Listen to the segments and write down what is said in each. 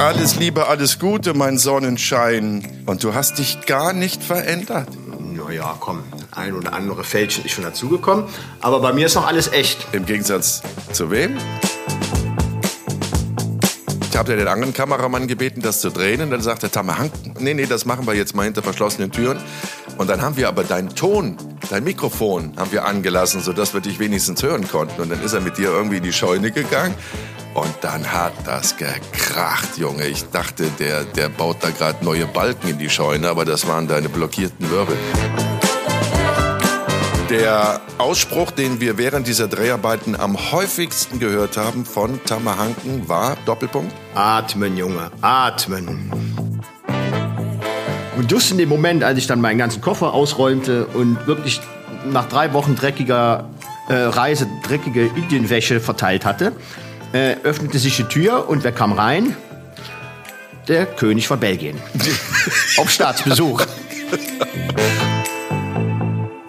Alles Liebe, alles Gute, mein Sonnenschein. Und du hast dich gar nicht verändert. Naja, komm, ein oder andere Fälschchen ist schon dazugekommen. Aber bei mir ist noch alles echt. Im Gegensatz zu wem? Ich habe ja den anderen Kameramann gebeten, das zu drehen. Und dann sagt der Tamme Hank, nee, nee, das machen wir jetzt mal hinter verschlossenen Türen. Und dann haben wir aber deinen Ton, dein Mikrofon haben wir angelassen, sodass wir dich wenigstens hören konnten. Und dann ist er mit dir irgendwie in die Scheune gegangen. Und dann hat das gekracht, Junge. Ich dachte, der, der baut da gerade neue Balken in die Scheune, aber das waren deine blockierten Wirbel. Der Ausspruch, den wir während dieser Dreharbeiten am häufigsten gehört haben von Tamahanken war Doppelpunkt. Atmen, Junge, atmen. Und just in dem Moment, als ich dann meinen ganzen Koffer ausräumte und wirklich nach drei Wochen dreckiger äh, Reise dreckige Indienwäsche verteilt hatte, äh, öffnete sich die Tür und wer kam rein? Der König von Belgien. Auf Staatsbesuch.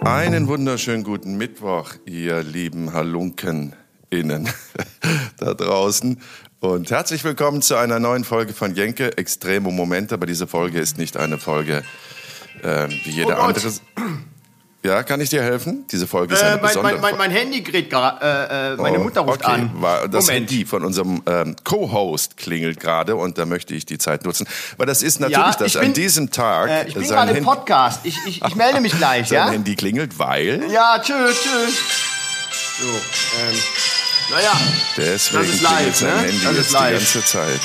Einen wunderschönen guten Mittwoch, ihr lieben Halunken innen da draußen. Und herzlich willkommen zu einer neuen Folge von Jenke, Extremo Momente. Aber diese Folge ist nicht eine Folge äh, wie jede Oh andere. Ja, kann ich dir helfen? Diese Folge ist eine Äh, mein, besondere mein, mein, mein Handy gerät gerade. Äh, äh, meine Oh, Mutter ruft okay. an. War das Moment. Handy von unserem ähm, Co-Host klingelt gerade und da möchte ich die Zeit nutzen. Weil das ist natürlich, Ja, dass ich an bin- diesem Tag Äh, ich bin gerade im Podcast. Ich, ich, ich melde mich gleich, sein ja? Handy klingelt, weil Ja, tschüss, tschüss. So, ähm, naja. deswegen Das ist live, ne? Handy Das ist jetzt die live. ganze Zeit.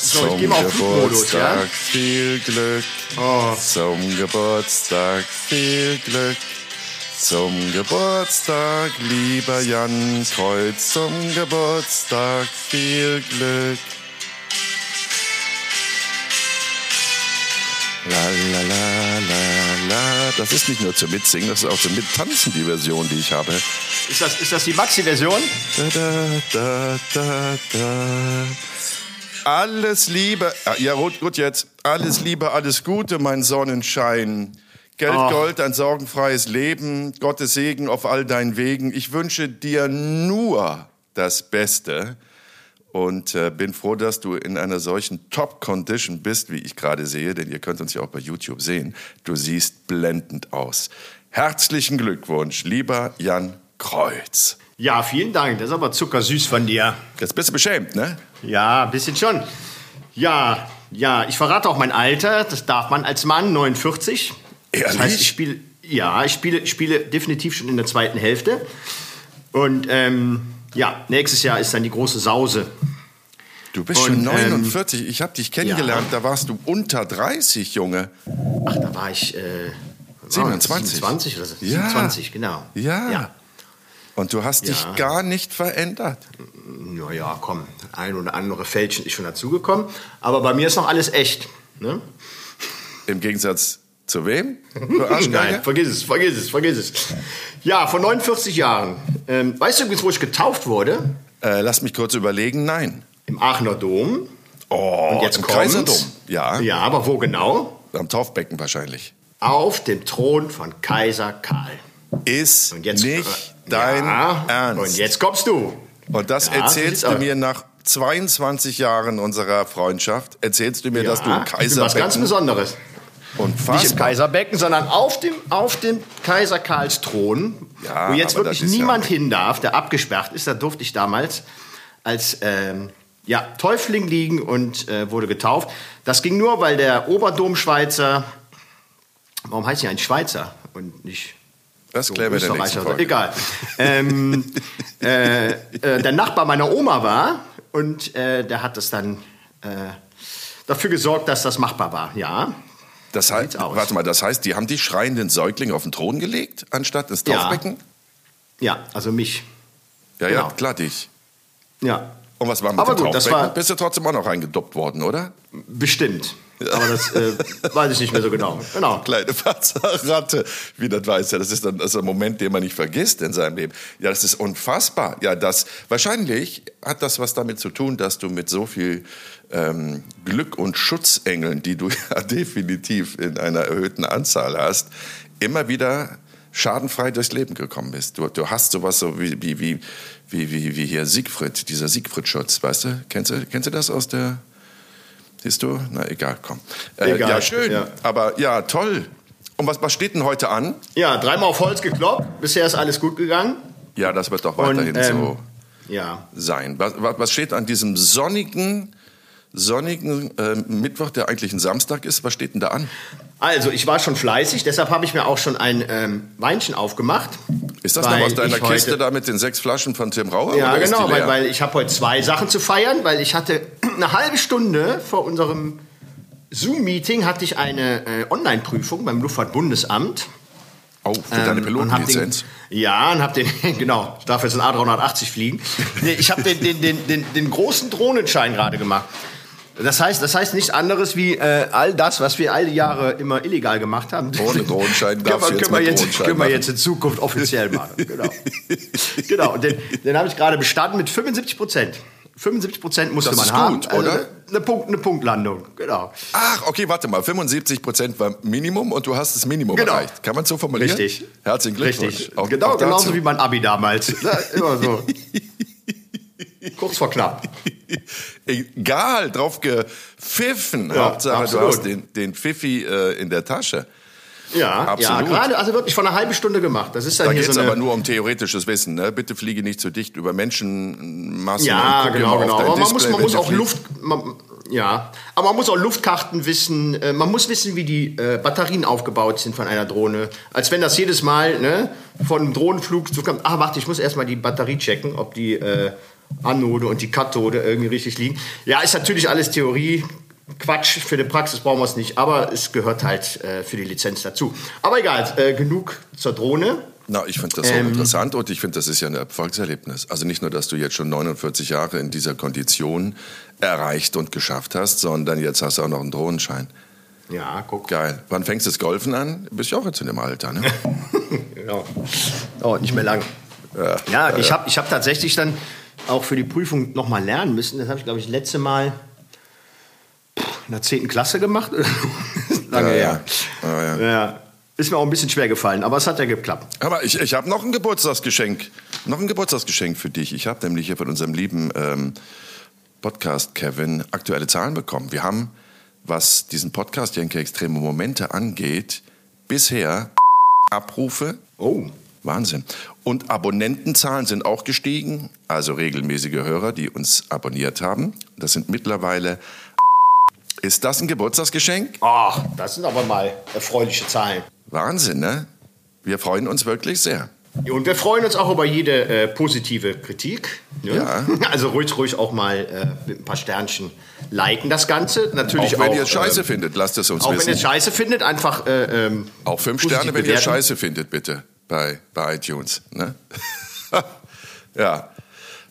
So, ich mal auf Flugmodus, ja? Geburtstag viel Glück. Oh. Zum Geburtstag viel Glück. Zum Geburtstag, lieber Jan Kreuz, zum Geburtstag viel Glück. La la la la Das ist nicht nur zum Mitsingen, das ist auch zum Mittanzen die Version, die ich habe. Ist das, ist das die Maxi-Version? Da, da, da. Alles Liebe, ah, ja gut, gut jetzt. Alles Liebe, alles Gute, mein Sonnenschein. Geld, Ach. Gold, ein sorgenfreies Leben, Gottes Segen auf all deinen Wegen. Ich wünsche dir nur das Beste und äh, bin froh, dass du in einer solchen Top-Condition bist, wie ich gerade sehe, denn ihr könnt uns ja auch bei YouTube sehen. Du siehst blendend aus. Herzlichen Glückwunsch, lieber Jan Kreuz. Ja, vielen Dank. Das ist aber zuckersüß von dir. Jetzt bist du beschämt, ne? Ja, ein bisschen schon. Ja, ja, ich verrate auch mein Alter. Das darf man als Mann, 49. Das Ehrlich? heißt, ich spiele, ja, ich spiele, spiele definitiv schon in der zweiten Hälfte. Und ähm, ja, nächstes Jahr ist dann die große Sause. Du bist Und, schon ähm, 49. ich habe dich kennengelernt, da warst du unter 30, Junge. Ach, da war ich äh, 27. 27 oder so. Ja. 27, genau. Ja. ja. Und du hast dich Ja. gar nicht verändert. Naja, komm, ein oder andere Fälschchen ist schon dazugekommen. Aber bei mir ist noch alles echt. Ne? Im Gegensatz zu wem? Du Arschgeiger? Nein, vergiss es, vergiss es, vergiss es. Ja, vor 49 Jahren. Ähm, weißt du übrigens, wo ich getauft wurde? Äh, lass mich kurz überlegen. Nein. Im Aachener Dom. Oh, Und jetzt im kommt's. Kaiserdom. Ja, Ja, aber wo genau? am Taufbecken wahrscheinlich. Auf dem Thron von Kaiser Karl. Ist Und jetzt, nicht äh, dein ja, Ernst. Und jetzt kommst du. Und das Ja, erzählst du mir nach 22 Jahren unserer Freundschaft. Erzählst du mir, dass du im Ja, ich bin was ganz Besonderes. Unfassbar Nicht im Kaiserbecken, sondern auf dem, auf dem Kaiser Karls Thron, Ja, wo jetzt wirklich ist ja- niemand hin darf, der abgesperrt ist. Da durfte ich damals als ähm, ja, Täufling liegen und äh, wurde getauft. Das ging nur, weil der Oberdomschweizer, warum heißt er eigentlich Schweizer und nicht Das so klären wir der nächsten? Folge. Egal. ähm, äh, äh, der Nachbar meiner Oma war und äh, der hat das dann äh, dafür gesorgt, dass das machbar war. Ja, Das heißt, warte mal, das heißt, die haben die schreienden Säuglinge auf den Thron gelegt, anstatt ins Ja. Taufbecken? ja, also mich. Ja, ja, Genau. klar, dich. Ja, Und was war mit Aber dem gut, das Taufbecken? war- Bist du trotzdem auch noch reingedoppt worden, oder? bestimmt. Aber das äh, weiß ich nicht mehr so genau. Genau. Kleine Fatzerratte, wie das weiß ja, das ist dann das ist ein Moment, den man nicht vergisst in seinem Leben. Ja, das ist unfassbar. Ja, das wahrscheinlich hat das was damit zu tun, dass du mit so viel ähm, Glück und Schutzengeln, die du ja definitiv in einer erhöhten Anzahl hast, immer wieder schadenfrei durchs Leben gekommen bist. Du, du hast sowas so wie, wie, wie, wie, wie, hier Siegfried, dieser Siegfried-Schutz, weißt du? Kennst du, kennst du das aus der Siehst du? Na egal, komm. Äh, Egal, Ja, schön. ja. Aber ja, toll. Und was, was steht denn heute an? Ja, dreimal auf Holz gekloppt. Bisher ist alles gut gegangen. Ja, das wird doch Und, weiterhin ähm, so Ja. sein. Was was steht an diesem sonnigen, sonnigen äh, Mittwoch, der eigentlich ein Samstag ist? Was steht denn da an? Also, ich war schon fleißig, deshalb habe ich mir auch schon ein ähm, Weinchen aufgemacht. Ist das noch aus deiner Kiste da mit den sechs Flaschen von Tim Rauer? Ja, genau, weil, weil ich habe heute zwei Sachen zu feiern, weil ich hatte eine halbe Stunde vor unserem Zoom-Meeting hatte ich eine äh, Online-Prüfung beim Luftfahrtbundesamt. Oh, für deine Ähm, hab Pilotenlizenz. Ja, und habe den, genau, ich darf jetzt ein A380 fliegen. Nee, ich habe den, den, den, den, den großen Drohnenschein gerade gemacht. Das heißt, das heißt nichts anderes wie äh, all das, was wir all die Jahre immer illegal gemacht haben. Ohne Drohnenschein können darfst jetzt können mit jetzt, Drohnenschein können wir jetzt in Zukunft offiziell machen. Genau. genau. Den, den habe ich gerade bestanden mit 75 Prozent. 75 Prozent musste Das man ist haben. gut, oder? eine, Punkt, eine Punktlandung. Genau. Ach, okay, warte mal. 75 Prozent war Minimum und du hast das Minimum Genau. erreicht. Kann man so formulieren? Richtig. Herzlichen Glückwunsch. Richtig. Auch, genau, auch genauso wie mein Abi damals. Immer so. Kurz vor knapp. Egal, drauf gepfiffen. Ja, Hauptsache, absolut. du hast den, den Pfiffi äh, in der Tasche. Ja, Absolut. ja, gerade, also wirklich von einer halben Stunde gemacht. Das ist dann Da geht es so aber nur um theoretisches Wissen. Ne? Bitte fliege nicht zu dicht über Menschenmassen. Ja, genau, genau. Aber man muss, Display, man wenn muss auch. Luft. Man, ja, aber man muss auch Luftkarten wissen. äh, Man muss wissen, wie die äh, Batterien aufgebaut sind von einer Drohne. Als wenn das jedes Mal ne, von einem Drohnenflug so kommt. Ah, warte, ich muss erstmal die Batterie checken, ob die äh, Anode und die Kathode irgendwie richtig liegen. Ja, ist natürlich alles Theorie. Quatsch, für die Praxis brauchen wir es nicht, aber es gehört halt äh, für die Lizenz dazu. Aber egal, äh, genug zur Drohne. Na, ich finde das so Ähm. interessant und ich finde, das ist ja ein Erfolgserlebnis. Also nicht nur, dass du jetzt schon 49 Jahre in dieser Kondition erreicht und geschafft hast, sondern jetzt hast du auch noch einen Drohnenschein. Ja, guck. Geil. Wann fängst du das Golfen an? Bist ja auch jetzt in dem Alter, ne? Genau. Dauert nicht mehr lang. Ja, ich habe ich hab tatsächlich dann auch für die Prüfung nochmal lernen müssen. Das habe ich, glaube ich, letzte Mal in der 10. Klasse gemacht. Lange Ja, her. ja. Ja, Ja. Ist mir auch ein bisschen schwer gefallen, aber es hat ja geklappt. Aber ich, ich habe noch ein Geburtstagsgeschenk. Noch ein Geburtstagsgeschenk für dich. Ich habe nämlich hier von unserem lieben ähm, Podcast Kevin aktuelle Zahlen bekommen. Wir haben, was diesen Podcast Jenke Extreme Momente angeht, bisher Abrufe. Oh. Wahnsinn. Und Abonnentenzahlen sind auch gestiegen, also regelmäßige Hörer, die uns abonniert haben. Das sind mittlerweile. Ist das ein Geburtstagsgeschenk? Ach, das sind aber mal erfreuliche Zahlen. Wahnsinn, ne? Wir freuen uns wirklich sehr. Und wir freuen uns auch über jede äh, positive Kritik. Ne? Ja. Also ruhig, ruhig auch mal äh, mit ein paar Sternchen liken das Ganze. Natürlich Auch wenn auch, ihr es scheiße ähm, findet, lasst es uns Auch wenn wissen. ihr es scheiße findet, einfach äh, ähm, Auch fünf Sterne, wenn ihr bewerten. Scheiße findet, bitte, bei, bei iTunes. Ne? ja.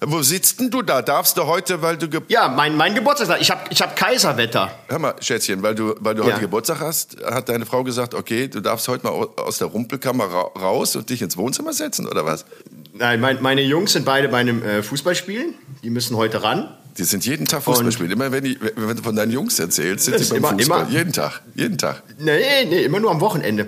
Wo sitzt denn du da? Darfst du heute, weil du... Ge Ja, mein, mein Geburtstag. Ich habe ich hab Kaiserwetter. Hör mal, Schätzchen, weil du, weil du Ja. heute Geburtstag hast, hat deine Frau gesagt, okay, du darfst heute mal au- aus der Rumpelkammer ra raus und dich ins Wohnzimmer setzen, oder was? Nein, mein, meine Jungs sind beide bei einem äh, Fußballspielen. Die müssen heute ran. Die sind jeden Tag Fußball spielen. Immer wenn, die, wenn du von deinen Jungs erzählst, sind sie beim immer- Fußball. immer. Jeden Tag, jeden Tag. Nee, nee, immer nur am Wochenende.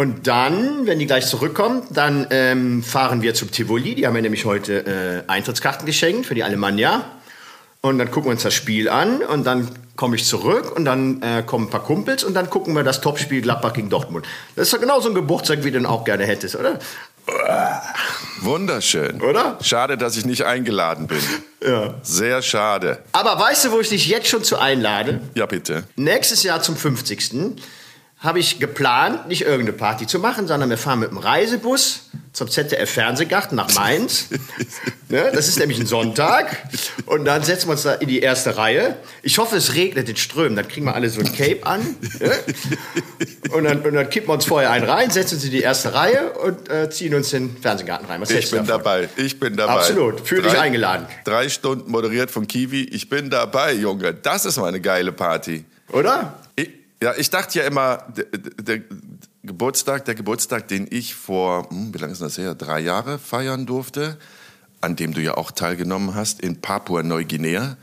Und dann, wenn die gleich zurückkommen, dann ähm, fahren wir zum Tivoli. Die haben mir nämlich heute äh, Eintrittskarten geschenkt für die Alemannia. Und dann gucken wir uns das Spiel an und dann komme ich zurück und dann äh, kommen ein paar Kumpels und dann gucken wir das Topspiel Gladbach gegen Dortmund. Das ist doch genau so ein Geburtstag, wie du den auch gerne hättest, oder? Wunderschön. Oder? Schade, dass ich nicht eingeladen bin. Ja. Sehr schade. Aber weißt du, wo ich dich jetzt schon zu einlade? Ja, bitte. Nächstes Jahr zum 50. habe ich geplant, nicht irgendeine Party zu machen, sondern wir fahren mit dem Reisebus zum ZDF Fernsehgarten nach Mainz. ne, das ist nämlich ein Sonntag. Und dann setzen wir uns da in die erste Reihe. Ich hoffe, es regnet in Strömen. Dann kriegen wir alle so ein Cape an. Ne? Und, dann, und dann kippen wir uns vorher einen rein, setzen uns in die erste Reihe und äh, ziehen uns in den Fernsehgarten rein. Was Ich bin dabei. Ich bin dabei. Absolut. Fühl dich eingeladen. Drei Stunden moderiert von Kiwi. Ich bin dabei, Junge. Das ist mal eine geile Party. Oder? Ja, ich dachte ja immer, der, der Geburtstag, der Geburtstag, den ich vor, hm, wie lange ist das her, drei Jahre feiern durfte, an dem du ja auch teilgenommen hast, in Papua-Neuguinea,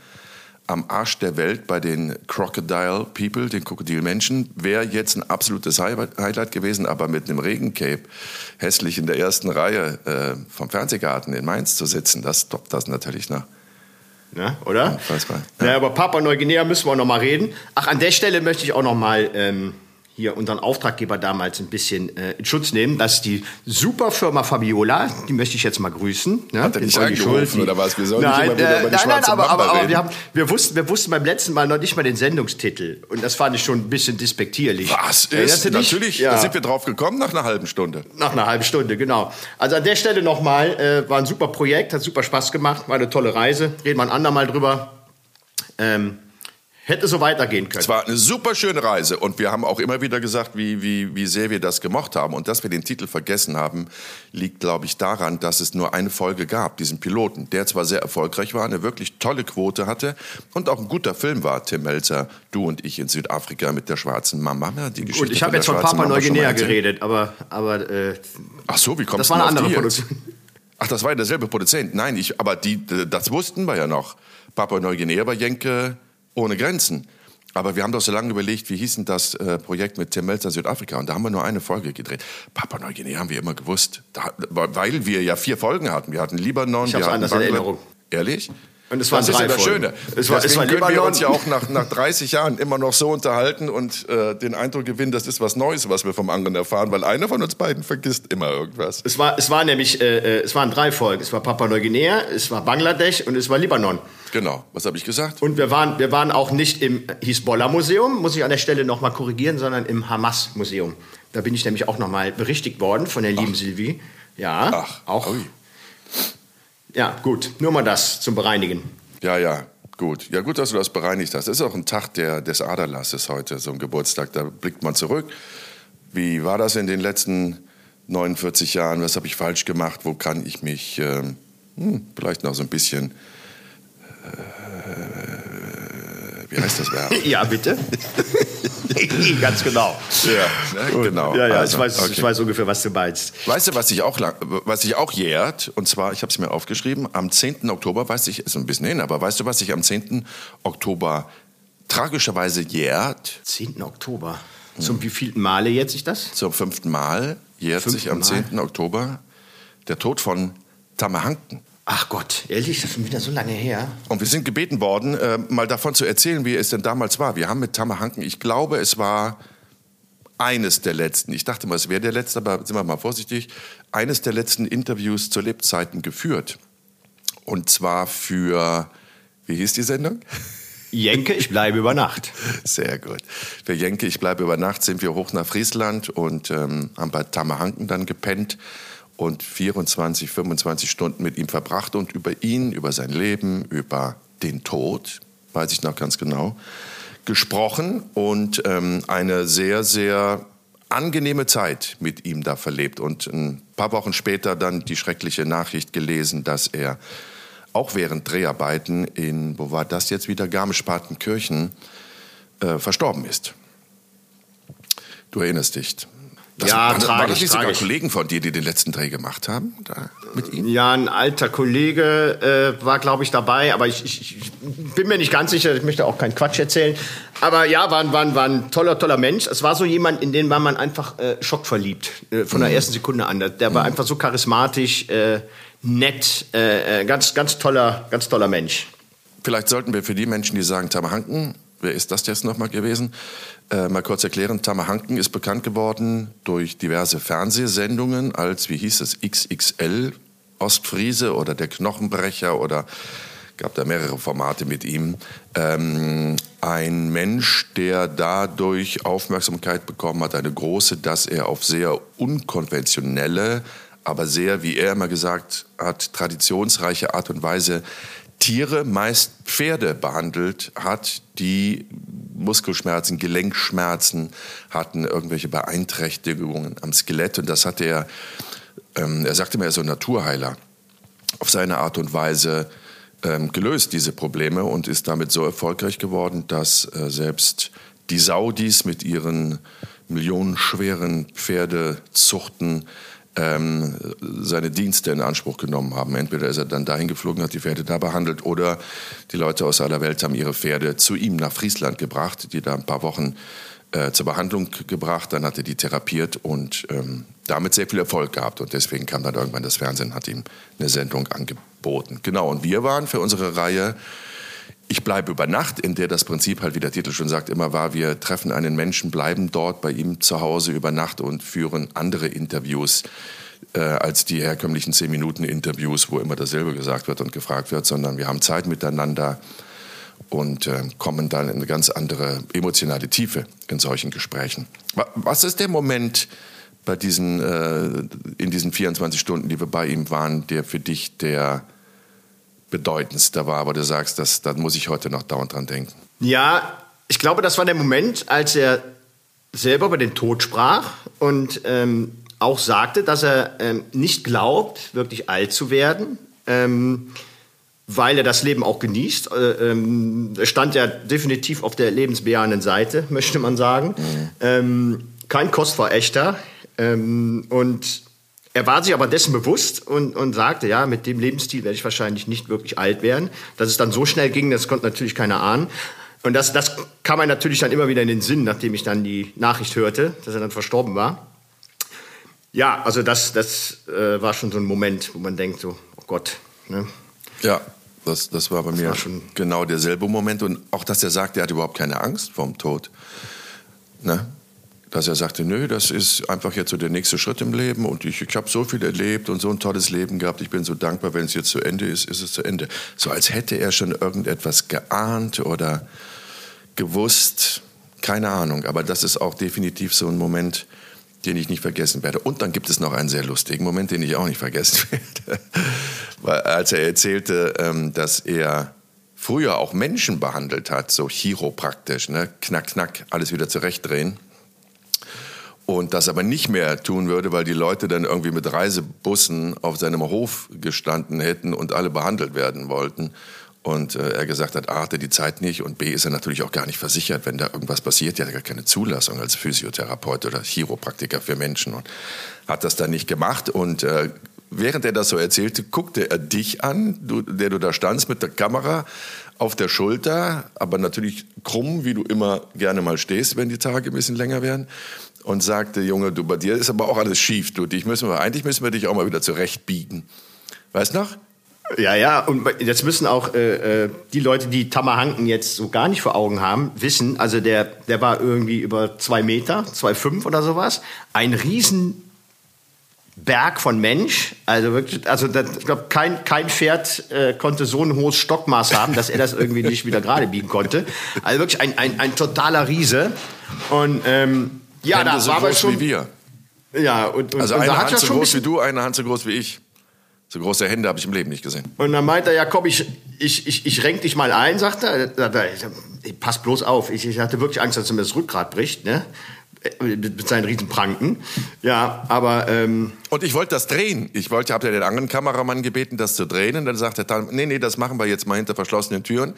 am Arsch der Welt bei den Crocodile People, den Krokodilmenschen, wäre jetzt ein absolutes Highlight Highlight gewesen, aber mit einem Regencape hässlich in der ersten Reihe äh, vom Fernsehgarten in Mainz zu sitzen, das toppt das natürlich nach. Ne, oder? Unfassbar. Ja. ja, über Papua Neuguinea müssen wir noch mal reden. Ach, an der Stelle möchte ich auch noch mal ähm, hier unseren Auftraggeber damals ein bisschen äh, in Schutz nehmen. Das ist die Superfirma Fabiola. Die möchte ich jetzt mal grüßen. Ne? Hat er nicht angerufen oder was? Wir sollen nein, nicht immer wieder äh, über die nein, nein, aber, aber, aber wir, haben, wir, wussten, wir wussten beim letzten Mal noch nicht mal den Sendungstitel. Und das fand ich schon ein bisschen despektierlich. Was ist? dich? Natürlich, Ja. da sind wir drauf gekommen nach einer halben Stunde. Nach einer halben Stunde, genau. Also an der Stelle nochmal, äh, war ein super Projekt, hat super Spaß gemacht, war eine tolle Reise. Reden wir ein andermal drüber. Ähm, hätte so weitergehen können. Es war eine super schöne Reise und wir haben auch immer wieder gesagt, wie, wie, wie sehr wir das gemocht haben. Und dass wir den Titel vergessen haben, liegt, glaube ich, daran, dass es nur eine Folge gab, diesen Piloten, der zwar sehr erfolgreich war, eine wirklich tolle Quote hatte und auch ein guter Film war, Tim Melzer, du und ich in Südafrika mit der schwarzen Mama. Die Geschichte Gut, ich habe jetzt von mal Neuguinea geredet, aber, aber äh, Ach so, wie kommst das war du eine andere? Produktion. Ach, das war ja derselbe Produzent. Nein, ich, aber die, das wussten wir ja noch. Papua Neuguinea war Jenke ohne Grenzen. Aber wir haben doch so lange überlegt, wie hieß denn das äh, Projekt mit Tim Melzer Südafrika? Und da haben wir nur eine Folge gedreht. Papua Neuguinea haben wir immer gewusst. Da, weil wir ja vier Folgen hatten. Wir hatten Libanon, Ich wir hatten anders in Bangla- Erinnerung. Ehrlich? Und es waren das ist ja das Folgen. Schöne. Es war- es war können wir uns ja auch nach, nach 30 Jahren immer noch so unterhalten und äh, den Eindruck gewinnen, das ist was Neues, was wir vom anderen erfahren, weil einer von uns beiden vergisst immer irgendwas. Es war, es war nämlich, äh, äh, es waren drei Folgen. Es war Papua Neuguinea, es war Bangladesch und es war Libanon. Genau. Was habe ich gesagt? Und wir waren, wir waren auch nicht im Hisbollah-Museum, muss ich an der Stelle nochmal korrigieren, sondern im Hamas-Museum. Da bin ich nämlich auch nochmal berichtigt worden von der lieben Silvi. Ja, Ach, auch. ui. Ja, gut. Nur mal das zum Bereinigen. Ja, ja, gut. Ja, gut, dass du das bereinigt hast. Das ist auch ein Tag der, des Aderlasses heute, so ein Geburtstag. Da blickt man zurück. Wie war das in den letzten 49 Jahren? Was habe ich falsch gemacht? Wo kann ich mich ähm, hm, vielleicht noch so ein bisschen. Äh, Verb? Ja, bitte. Ganz genau. ja, ne, genau. Ja, ja, Also, ich, weiß, okay. ich weiß ungefähr, was du meinst. Weißt du, was sich auch, lang, was sich auch jährt? Und zwar, ich habe es mir aufgeschrieben, am 10. Oktober, weiß ich, ist ein bisschen hin, aber weißt du, was sich am 10. Oktober tragischerweise jährt? 10. Oktober. Zum wievielten Male jetzt sich das? Zum fünften Mal jährt Fünften sich am Mal? 10. Oktober der Tod von Tamahanken. Ach Gott, ehrlich, das ist schon wieder so lange her. Und wir sind gebeten worden, äh, mal davon zu erzählen, wie es denn damals war. Wir haben mit Tamahanken, ich glaube, es war eines der letzten, ich dachte mal, es wäre der letzte, aber sind wir mal vorsichtig, eines der letzten Interviews zu Lebzeiten geführt. Und zwar für, wie hieß die Sendung? Jenke, ich bleibe über Nacht. Sehr gut. Für Jenke, ich bleibe über Nacht, sind wir hoch nach Friesland und ähm, haben bei Tamahanken dann gepennt und 24, 25 Stunden mit ihm verbracht und über ihn, über sein Leben, über den Tod, weiß ich noch ganz genau, gesprochen und ähm, eine sehr, sehr angenehme Zeit mit ihm da verlebt. Und ein paar Wochen später dann die schreckliche Nachricht gelesen, dass er auch während Dreharbeiten in, wo war das jetzt wieder, Garmisch-Partenkirchen, äh, verstorben ist. Du erinnerst dich. Das, Ja, waren, waren das tragisch, nicht sogar tragisch. Kollegen von dir, die den letzten Dreh gemacht haben? Da, mit ihm? Ja, ein alter Kollege äh, war, glaube ich, dabei, aber ich, ich, ich bin mir nicht ganz sicher, ich möchte auch keinen Quatsch erzählen. Aber ja, war, ein- war, war ein toller, toller Mensch. Es war so jemand, in den war man einfach äh, schockverliebt, äh, von der ersten Sekunde an. Der war einfach so charismatisch, äh, nett, äh, äh, ganz, ganz toller, ganz toller Mensch. Vielleicht sollten wir für die Menschen, die sagen, Tamahanken, wer ist das jetzt nochmal gewesen, äh, mal kurz erklären. Tamahanken ist bekannt geworden durch diverse Fernsehsendungen als, wie hieß es, XXL Ostfriese oder der Knochenbrecher oder gab da mehrere Formate mit ihm. Ähm, ein Mensch, der dadurch Aufmerksamkeit bekommen hat, eine große, dass er auf sehr unkonventionelle, aber sehr, wie er immer gesagt hat, traditionsreiche Art und Weise Tiere, meist Pferde behandelt hat, die Muskelschmerzen, Gelenkschmerzen hatten, irgendwelche Beeinträchtigungen am Skelett. Und das hat er, ähm, er sagte mir, er ist ein Naturheiler, auf seine Art und Weise ähm, gelöst, diese Probleme, und ist damit so erfolgreich geworden, dass äh, selbst die Saudis mit ihren millionenschweren Pferdezuchten ähm, seine Dienste in Anspruch genommen haben. Entweder ist er dann dahin geflogen, hat die Pferde da behandelt, oder die Leute aus aller Welt haben ihre Pferde zu ihm nach Friesland gebracht, die da ein paar Wochen äh, zur Behandlung gebracht, dann hat er die therapiert und ähm, damit sehr viel Erfolg gehabt. Und deswegen kam dann irgendwann das Fernsehen, hat ihm eine Sendung angeboten angeboten. Genau, und wir waren für unsere Reihe ich bleibe über Nacht, in der das Prinzip halt, wie der Titel schon sagt, immer war, wir treffen einen Menschen, bleiben dort bei ihm zu Hause über Nacht und führen andere Interviews äh, als die herkömmlichen 10-Minuten-Interviews, wo immer dasselbe gesagt wird und gefragt wird, sondern wir haben Zeit miteinander und äh, kommen dann in eine ganz andere emotionale Tiefe in solchen Gesprächen. Was ist der Moment bei diesen, äh, in diesen 24 Stunden, die wir bei ihm waren, der für dich der bedeutendster war, aber du sagst, das, da muss ich heute noch dauernd dran denken? Ja, ich glaube, das war der Moment, als er selber über den Tod sprach und ähm, auch sagte, dass er ähm, nicht glaubt, wirklich alt zu werden, ähm, weil er das Leben auch genießt. Äh, ähm, er stand ja definitiv auf der lebensbejahenden Seite, möchte man sagen. Mhm. Ähm, kein Kostverächter. Ähm, und er war sich aber dessen bewusst und, und sagte, ja, mit dem Lebensstil werde ich wahrscheinlich nicht wirklich alt werden. Dass es dann so schnell ging, das konnte natürlich keiner ahnen. Und das, das kam mir natürlich dann immer wieder in den Sinn, nachdem ich dann die Nachricht hörte, dass er dann verstorben war. Ja, also das, das äh, war schon so ein Moment, wo man denkt, so, oh Gott. Ne? Ja, das, das war bei das mir war schon genau derselbe Moment. Und auch, dass er sagt, er hat überhaupt keine Angst vorm Tod. Ne? Dass er sagte, nö, das ist einfach jetzt so der nächste Schritt im Leben und ich, ich habe so viel erlebt und so ein tolles Leben gehabt. Ich bin so dankbar, wenn es jetzt zu Ende ist, ist es zu Ende. So als hätte er schon irgendetwas geahnt oder gewusst, keine Ahnung. Aber das ist auch definitiv so ein Moment, den ich nicht vergessen werde. Und dann gibt es noch einen sehr lustigen Moment, den ich auch nicht vergessen werde. Weil, als er erzählte, ähm, dass er früher auch Menschen behandelt hat, so chiropraktisch, ne? knack, knack, alles wieder zurechtdrehen und das aber nicht mehr tun würde, weil die Leute dann irgendwie mit Reisebussen auf seinem Hof gestanden hätten und alle behandelt werden wollten. Und äh, er gesagt hat, A, hat er die Zeit nicht und B, ist er natürlich auch gar nicht versichert, wenn da irgendwas passiert. Er hat gar keine Zulassung als Physiotherapeut oder Chiropraktiker für Menschen und hat das dann nicht gemacht. Und äh, während er das so erzählte, guckte er dich an, du, der du da standst mit der Kamera auf der Schulter, aber natürlich krumm, wie du immer gerne mal stehst, wenn die Tage ein bisschen länger werden und sagte, Junge, du, bei dir ist aber auch alles schief, du, dich müssen wir, eigentlich müssen wir dich auch mal wieder zurechtbiegen. Weißt noch? Ja, ja, und jetzt müssen auch äh, äh, die Leute, die Tamahanken jetzt so gar nicht vor Augen haben, wissen, also der, der war irgendwie über zwei Meter, zwei fünf oder sowas, ein riesen Berg von Mensch, also wirklich, also das, ich glaube, kein, kein Pferd äh, konnte so ein hohes Stockmaß haben, dass er das irgendwie nicht wieder gerade biegen konnte. Also wirklich ein, ein, ein totaler Riese. Und ähm, ja, Hände da so war groß schon, wie wir. Ja, und, und Also und eine Hand ja so groß wie du, eine Hand so groß wie ich. So große Hände habe ich im Leben nicht gesehen. Und dann meint er, ja komm, ich, ich, ich, ich renk dich mal ein, sagt er. Sagt Pass bloß auf, ich, ich hatte wirklich Angst, dass er mir das Rückgrat bricht, ne? Mit, seinen riesen Pranken. Ja, aber ähm, Und ich wollte das drehen. Ich wollte, habe ja den anderen Kameramann gebeten, das zu drehen. Und dann sagte er, nee, nee, das machen wir jetzt mal hinter verschlossenen Türen.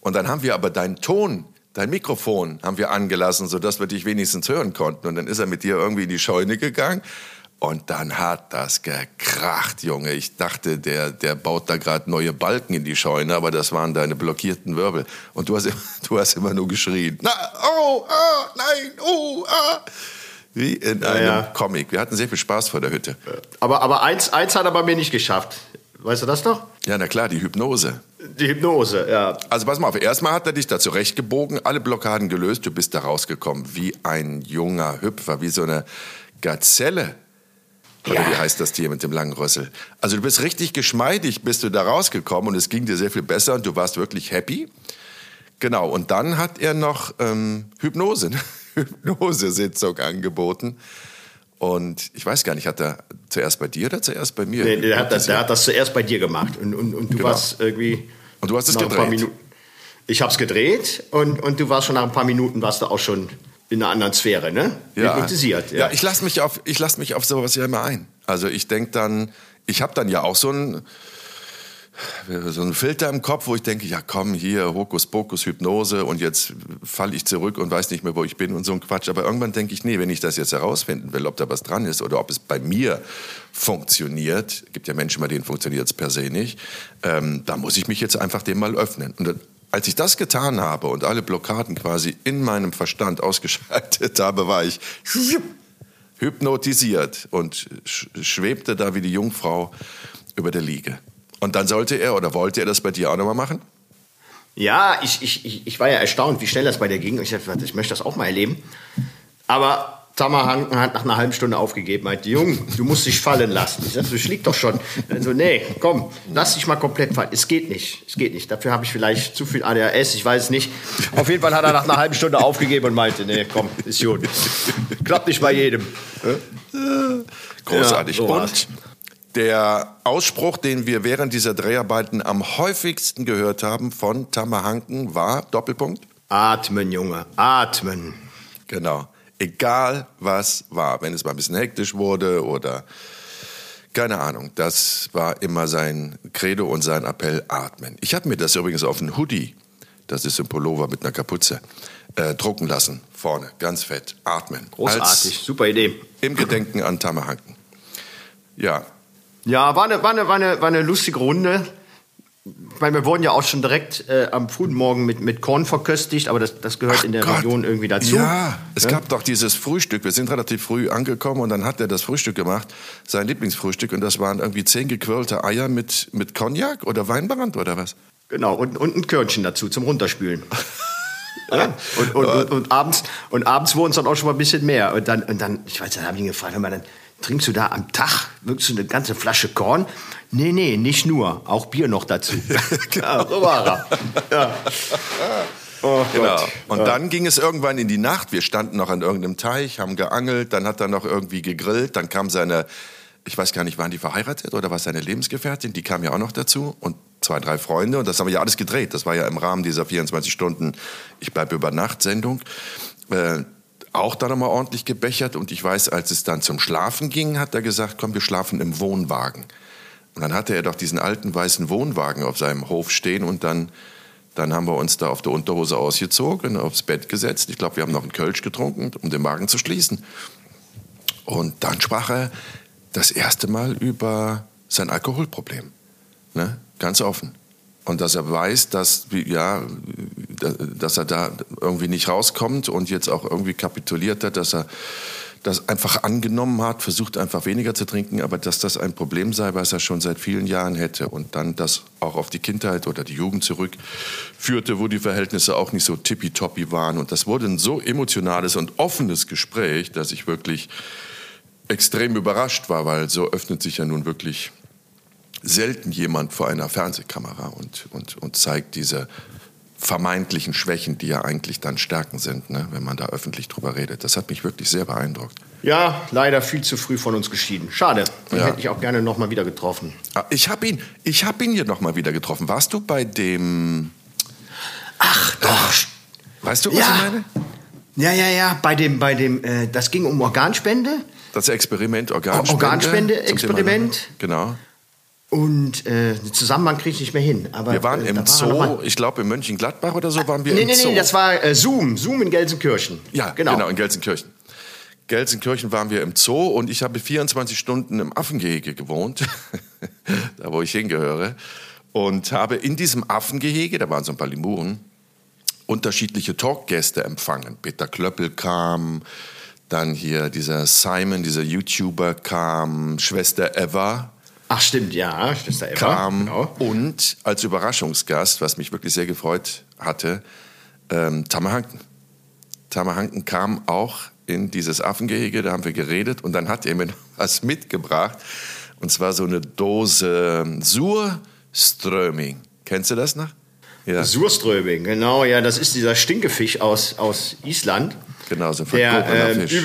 Und dann haben wir aber deinen Ton, dein Mikrofon haben wir angelassen, sodass wir dich wenigstens hören konnten. Und dann ist er mit dir irgendwie in die Scheune gegangen. Und dann hat das gekracht, Junge. Ich dachte, der, der baut da gerade neue Balken in die Scheune, aber das waren deine blockierten Wirbel. Und du hast, immer- du hast immer nur geschrien. Na, oh, ah, nein, oh, ah. Wie in einem ja. Comic. Wir hatten sehr viel Spaß vor der Hütte. aber, aber eins, eins hat er bei mir nicht geschafft. Weißt du das doch? Ja, na klar, die Hypnose. Die Hypnose, ja. Also pass mal auf, erstmal hat er dich da zurechtgebogen, alle Blockaden gelöst, du bist da rausgekommen wie ein junger Hüpfer, wie so eine Gazelle. Oder Ja. wie heißt das Tier mit dem langen Rüssel? Also du bist richtig geschmeidig, bist du da rausgekommen und es ging dir sehr viel besser und du warst wirklich happy. Genau, und dann hat er noch ähm, Hypnose? Hypnosesitzung angeboten. Und ich weiß gar nicht, hat er zuerst bei dir oder zuerst bei mir? Nee, der, hat das, der hat das zuerst bei dir gemacht. Und, und, und du Genau. warst irgendwie. Und du hast es ein gedreht. Ich hab's gedreht und, und du warst schon nach ein paar Minuten warst du auch schon in einer anderen Sphäre, ne? Hypnotisiert. Ja, ich lasse mich auf, ich mich auf sowas ja immer ein. Also ich denke dann, ich habe dann ja auch so einen so einen Filter im Kopf, wo ich denke, ja komm, hier, Hokuspokus, Hypnose und jetzt falle ich zurück und weiß nicht mehr, wo ich bin und so ein Quatsch. Aber irgendwann denke ich, nee, wenn ich das jetzt herausfinden will, ob da was dran ist oder ob es bei mir funktioniert, gibt ja Menschen, bei denen funktioniert es per se nicht, ähm, da muss ich mich jetzt einfach dem mal öffnen. Und als ich das getan habe und alle Blockaden quasi in meinem Verstand ausgeschaltet habe, war ich hypnotisiert und sch- schwebte da wie die Jungfrau über der Liege. Und dann sollte er oder wollte er das bei dir auch nochmal machen? Ja, ich, ich, ich, war ja erstaunt, wie schnell das bei dir ging. Ich dachte, ich möchte das auch mal erleben. Aber Tammerhanken hat nach einer halben Stunde aufgegeben, meinte, Jung, du musst dich fallen lassen. Ich sagte, das liegt doch schon. Also, nee, komm, lass dich mal komplett fallen. Es geht nicht, es geht nicht. Dafür habe ich vielleicht zu viel ADHS, ich weiß es nicht. Auf jeden Fall hat er nach einer halben Stunde aufgegeben und meinte, nee, komm, ist gut. Klappt nicht bei jedem. Großartig. Ja, so und. Der Ausspruch, den wir während dieser Dreharbeiten am häufigsten gehört haben von Tammerhanken war, Doppelpunkt, Atmen, Junge, atmen. Genau. Egal was war, wenn es mal ein bisschen hektisch wurde oder keine Ahnung, das war immer sein Credo und sein Appell, atmen. Ich habe mir das übrigens auf einen Hoodie, das ist ein Pullover mit einer Kapuze, äh, drucken lassen, vorne, ganz fett, atmen. Großartig, super Idee. Als, Im Gedenken an Tammerhanken. Ja, Ja, war eine, war eine, war eine, war eine lustige Runde. Weil wir wurden ja auch schon direkt äh, am frühen Morgen mit, mit Korn verköstigt, aber das, das gehört in der Gott. Region irgendwie dazu. Ja, es gab doch dieses Frühstück. Wir sind relativ früh angekommen und dann hat er das Frühstück gemacht, sein Lieblingsfrühstück. Und das waren irgendwie zehn gequirlte Eier mit, mit Cognac oder Weinbrand oder was? Genau, und, und ein Körnchen dazu zum Runterspülen. ja? und, und, und, und, abends, und abends wurden es dann auch schon mal ein bisschen mehr. Und dann, und dann ich weiß, dann habe ich ihn gefragt, hör mal, dann trinkst du da am Tag wirklich eine ganze Flasche Korn? Nee, nee, nicht nur, auch Bier noch dazu. ja, so war er. Ja. Oh Genau. Und dann ging es irgendwann in die Nacht. Wir standen noch an irgendeinem Teich, haben geangelt, dann hat er noch irgendwie gegrillt, dann kam seine, ich weiß gar nicht, waren die verheiratet oder war seine Lebensgefährtin? Die kam ja auch noch dazu und zwei, drei Freunde und das haben wir ja alles gedreht. Das war ja im Rahmen dieser 24 Stunden Ich bleibe über Nacht Sendung. Äh, auch dann nochmal ordentlich gebechert und ich weiß, als es dann zum Schlafen ging, hat er gesagt, komm, wir schlafen im Wohnwagen. Und dann hatte er doch diesen alten weißen Wohnwagen auf seinem Hof stehen und dann, dann haben wir uns da auf der Unterhose ausgezogen, aufs Bett gesetzt. Ich glaube, wir haben noch einen Kölsch getrunken, um den Magen zu schließen. Und dann sprach er das erste Mal über sein Alkoholproblem. Ne? Ganz offen. Und dass er weiß, dass, ja, dass er da irgendwie nicht rauskommt und jetzt auch irgendwie kapituliert hat, dass er das einfach angenommen hat, versucht einfach weniger zu trinken, aber dass das ein Problem sei, was er schon seit vielen Jahren hätte und dann das auch auf die Kindheit oder die Jugend zurückführte, wo die Verhältnisse auch nicht so tippitoppi waren. Und das wurde ein so emotionales und offenes Gespräch, dass ich wirklich extrem überrascht war, weil so öffnet sich ja nun wirklich selten jemand vor einer Fernsehkamera und, und, und zeigt diese vermeintlichen Schwächen, die ja eigentlich dann Stärken sind, ne, wenn man da öffentlich drüber redet. Das hat mich wirklich sehr beeindruckt. Ja, leider viel zu früh von uns geschieden. Schade. Den Ja. hätte ich auch gerne noch mal wieder getroffen. Ah, Ich habe ihn, ich hab ihn hier noch mal wieder getroffen. Warst du bei dem, Ach, doch. weißt du, was Ja. ich meine? Ja, ja, ja. Bei dem, bei dem, äh, das ging um Organspende. Das Experiment Organspende. Organspende-Experiment. Thema- Genau. Und äh, den Zusammenhang kriege ich nicht mehr hin. Aber, Wir waren äh, im war Zoo, ich glaube in Mönchengladbach oder so waren wir Nee, im nee, Zoo. nee, das war äh, Zoom. Zoom in Gelsenkirchen. Ja, genau. in Gelsenkirchen. Gelsenkirchen waren wir im Zoo und ich habe 24 Stunden im Affengehege gewohnt, da wo ich hingehöre, und habe in diesem Affengehege, da waren so ein paar Limuren, unterschiedliche Talkgäste empfangen. Peter Klöppel kam, dann hier dieser Simon, dieser YouTuber kam, Schwester Eva Ach, stimmt, ja. Schwester Eva. kam Genau. und als Überraschungsgast, was mich wirklich sehr gefreut hatte, ähm, Tamer Hanken. Tamer Hanken kam auch in dieses Affengehege, da haben wir geredet und dann hat er mir noch was mitgebracht und zwar so eine Dose Surströmming. Kennst du das noch? Ja, Surströming, genau, ja, das ist dieser Stinkefisch aus, aus Island. genau, so ein Der, vergorener ähm, Fisch.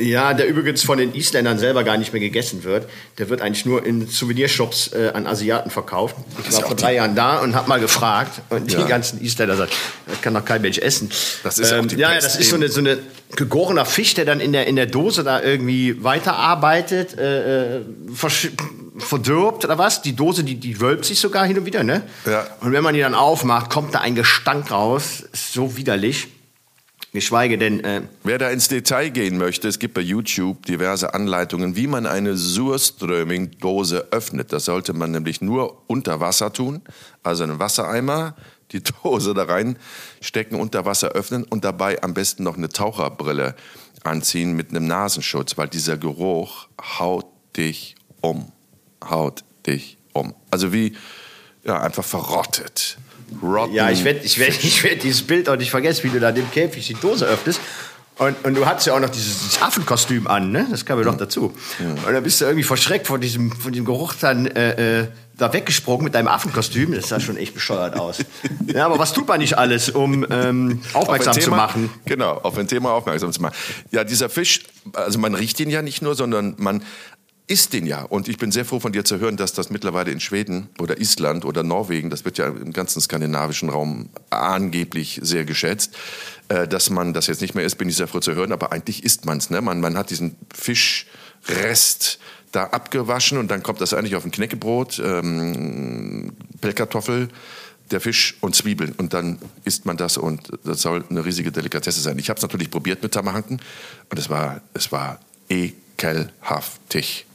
Ja, der übrigens von den Isländern selber gar nicht mehr gegessen wird. Der wird eigentlich nur in Souvenirshops äh, an Asiaten verkauft. Ich war vor drei Jahren da und habe mal gefragt und Ja. die ganzen Isländer sagen, das kann doch kein Mensch essen. Das ist ja auch die ja, Pest das ist so eine, so eine gegorener Fisch, der dann in der, in der Dose da irgendwie weiterarbeitet, äh, äh, verdirbt oder was. Die Dose, die, die wölbt sich sogar hin und wieder, ne? Ja. Und wenn man die dann aufmacht, kommt da ein Gestank raus. Ist so widerlich. Geschweige denn, äh, Wer da ins Detail gehen möchte, es gibt bei YouTube diverse Anleitungen, wie man eine Surströmming-Dose öffnet. Das sollte man nämlich nur unter Wasser tun, also einen Wassereimer, die Dose da reinstecken, unter Wasser öffnen und dabei am besten noch eine Taucherbrille anziehen mit einem Nasenschutz, weil dieser Geruch haut dich um. Haut dich um. Also wie, ja, einfach verrottet. Rotten Ja, ich werde ich werd, ich werd dieses Bild auch nicht vergessen, wie du da in dem Käfig die Dose öffnest. Und, und du hattest ja auch noch dieses, dieses Affenkostüm an, ne? Das kam ja noch dazu. Und dann bist du irgendwie verschreckt von diesem, von diesem Geruch dann äh, äh, da weggesprungen mit deinem Affenkostüm. Das sah schon echt bescheuert aus. ja, aber was tut man nicht alles, um ähm, auf aufmerksam zu Thema, machen? Genau, auf ein Thema aufmerksam zu machen. Ja, dieser Fisch, also man riecht ihn ja nicht nur, sondern man isst den ja. Und ich bin sehr froh von dir zu hören, dass das mittlerweile in Schweden oder Island oder Norwegen, das wird ja im ganzen skandinavischen Raum angeblich sehr geschätzt, äh, dass man das jetzt nicht mehr isst, bin ich sehr froh zu hören. Aber eigentlich isst man's, ne? Man, man hat diesen Fischrest da abgewaschen und dann kommt das eigentlich auf ein Knäckebrot, ähm, Pellkartoffel, der Fisch und Zwiebeln und dann isst man das und das soll eine riesige Delikatesse sein. Ich habe es natürlich probiert mit Tamahanken und es war, es war ekelhaftig.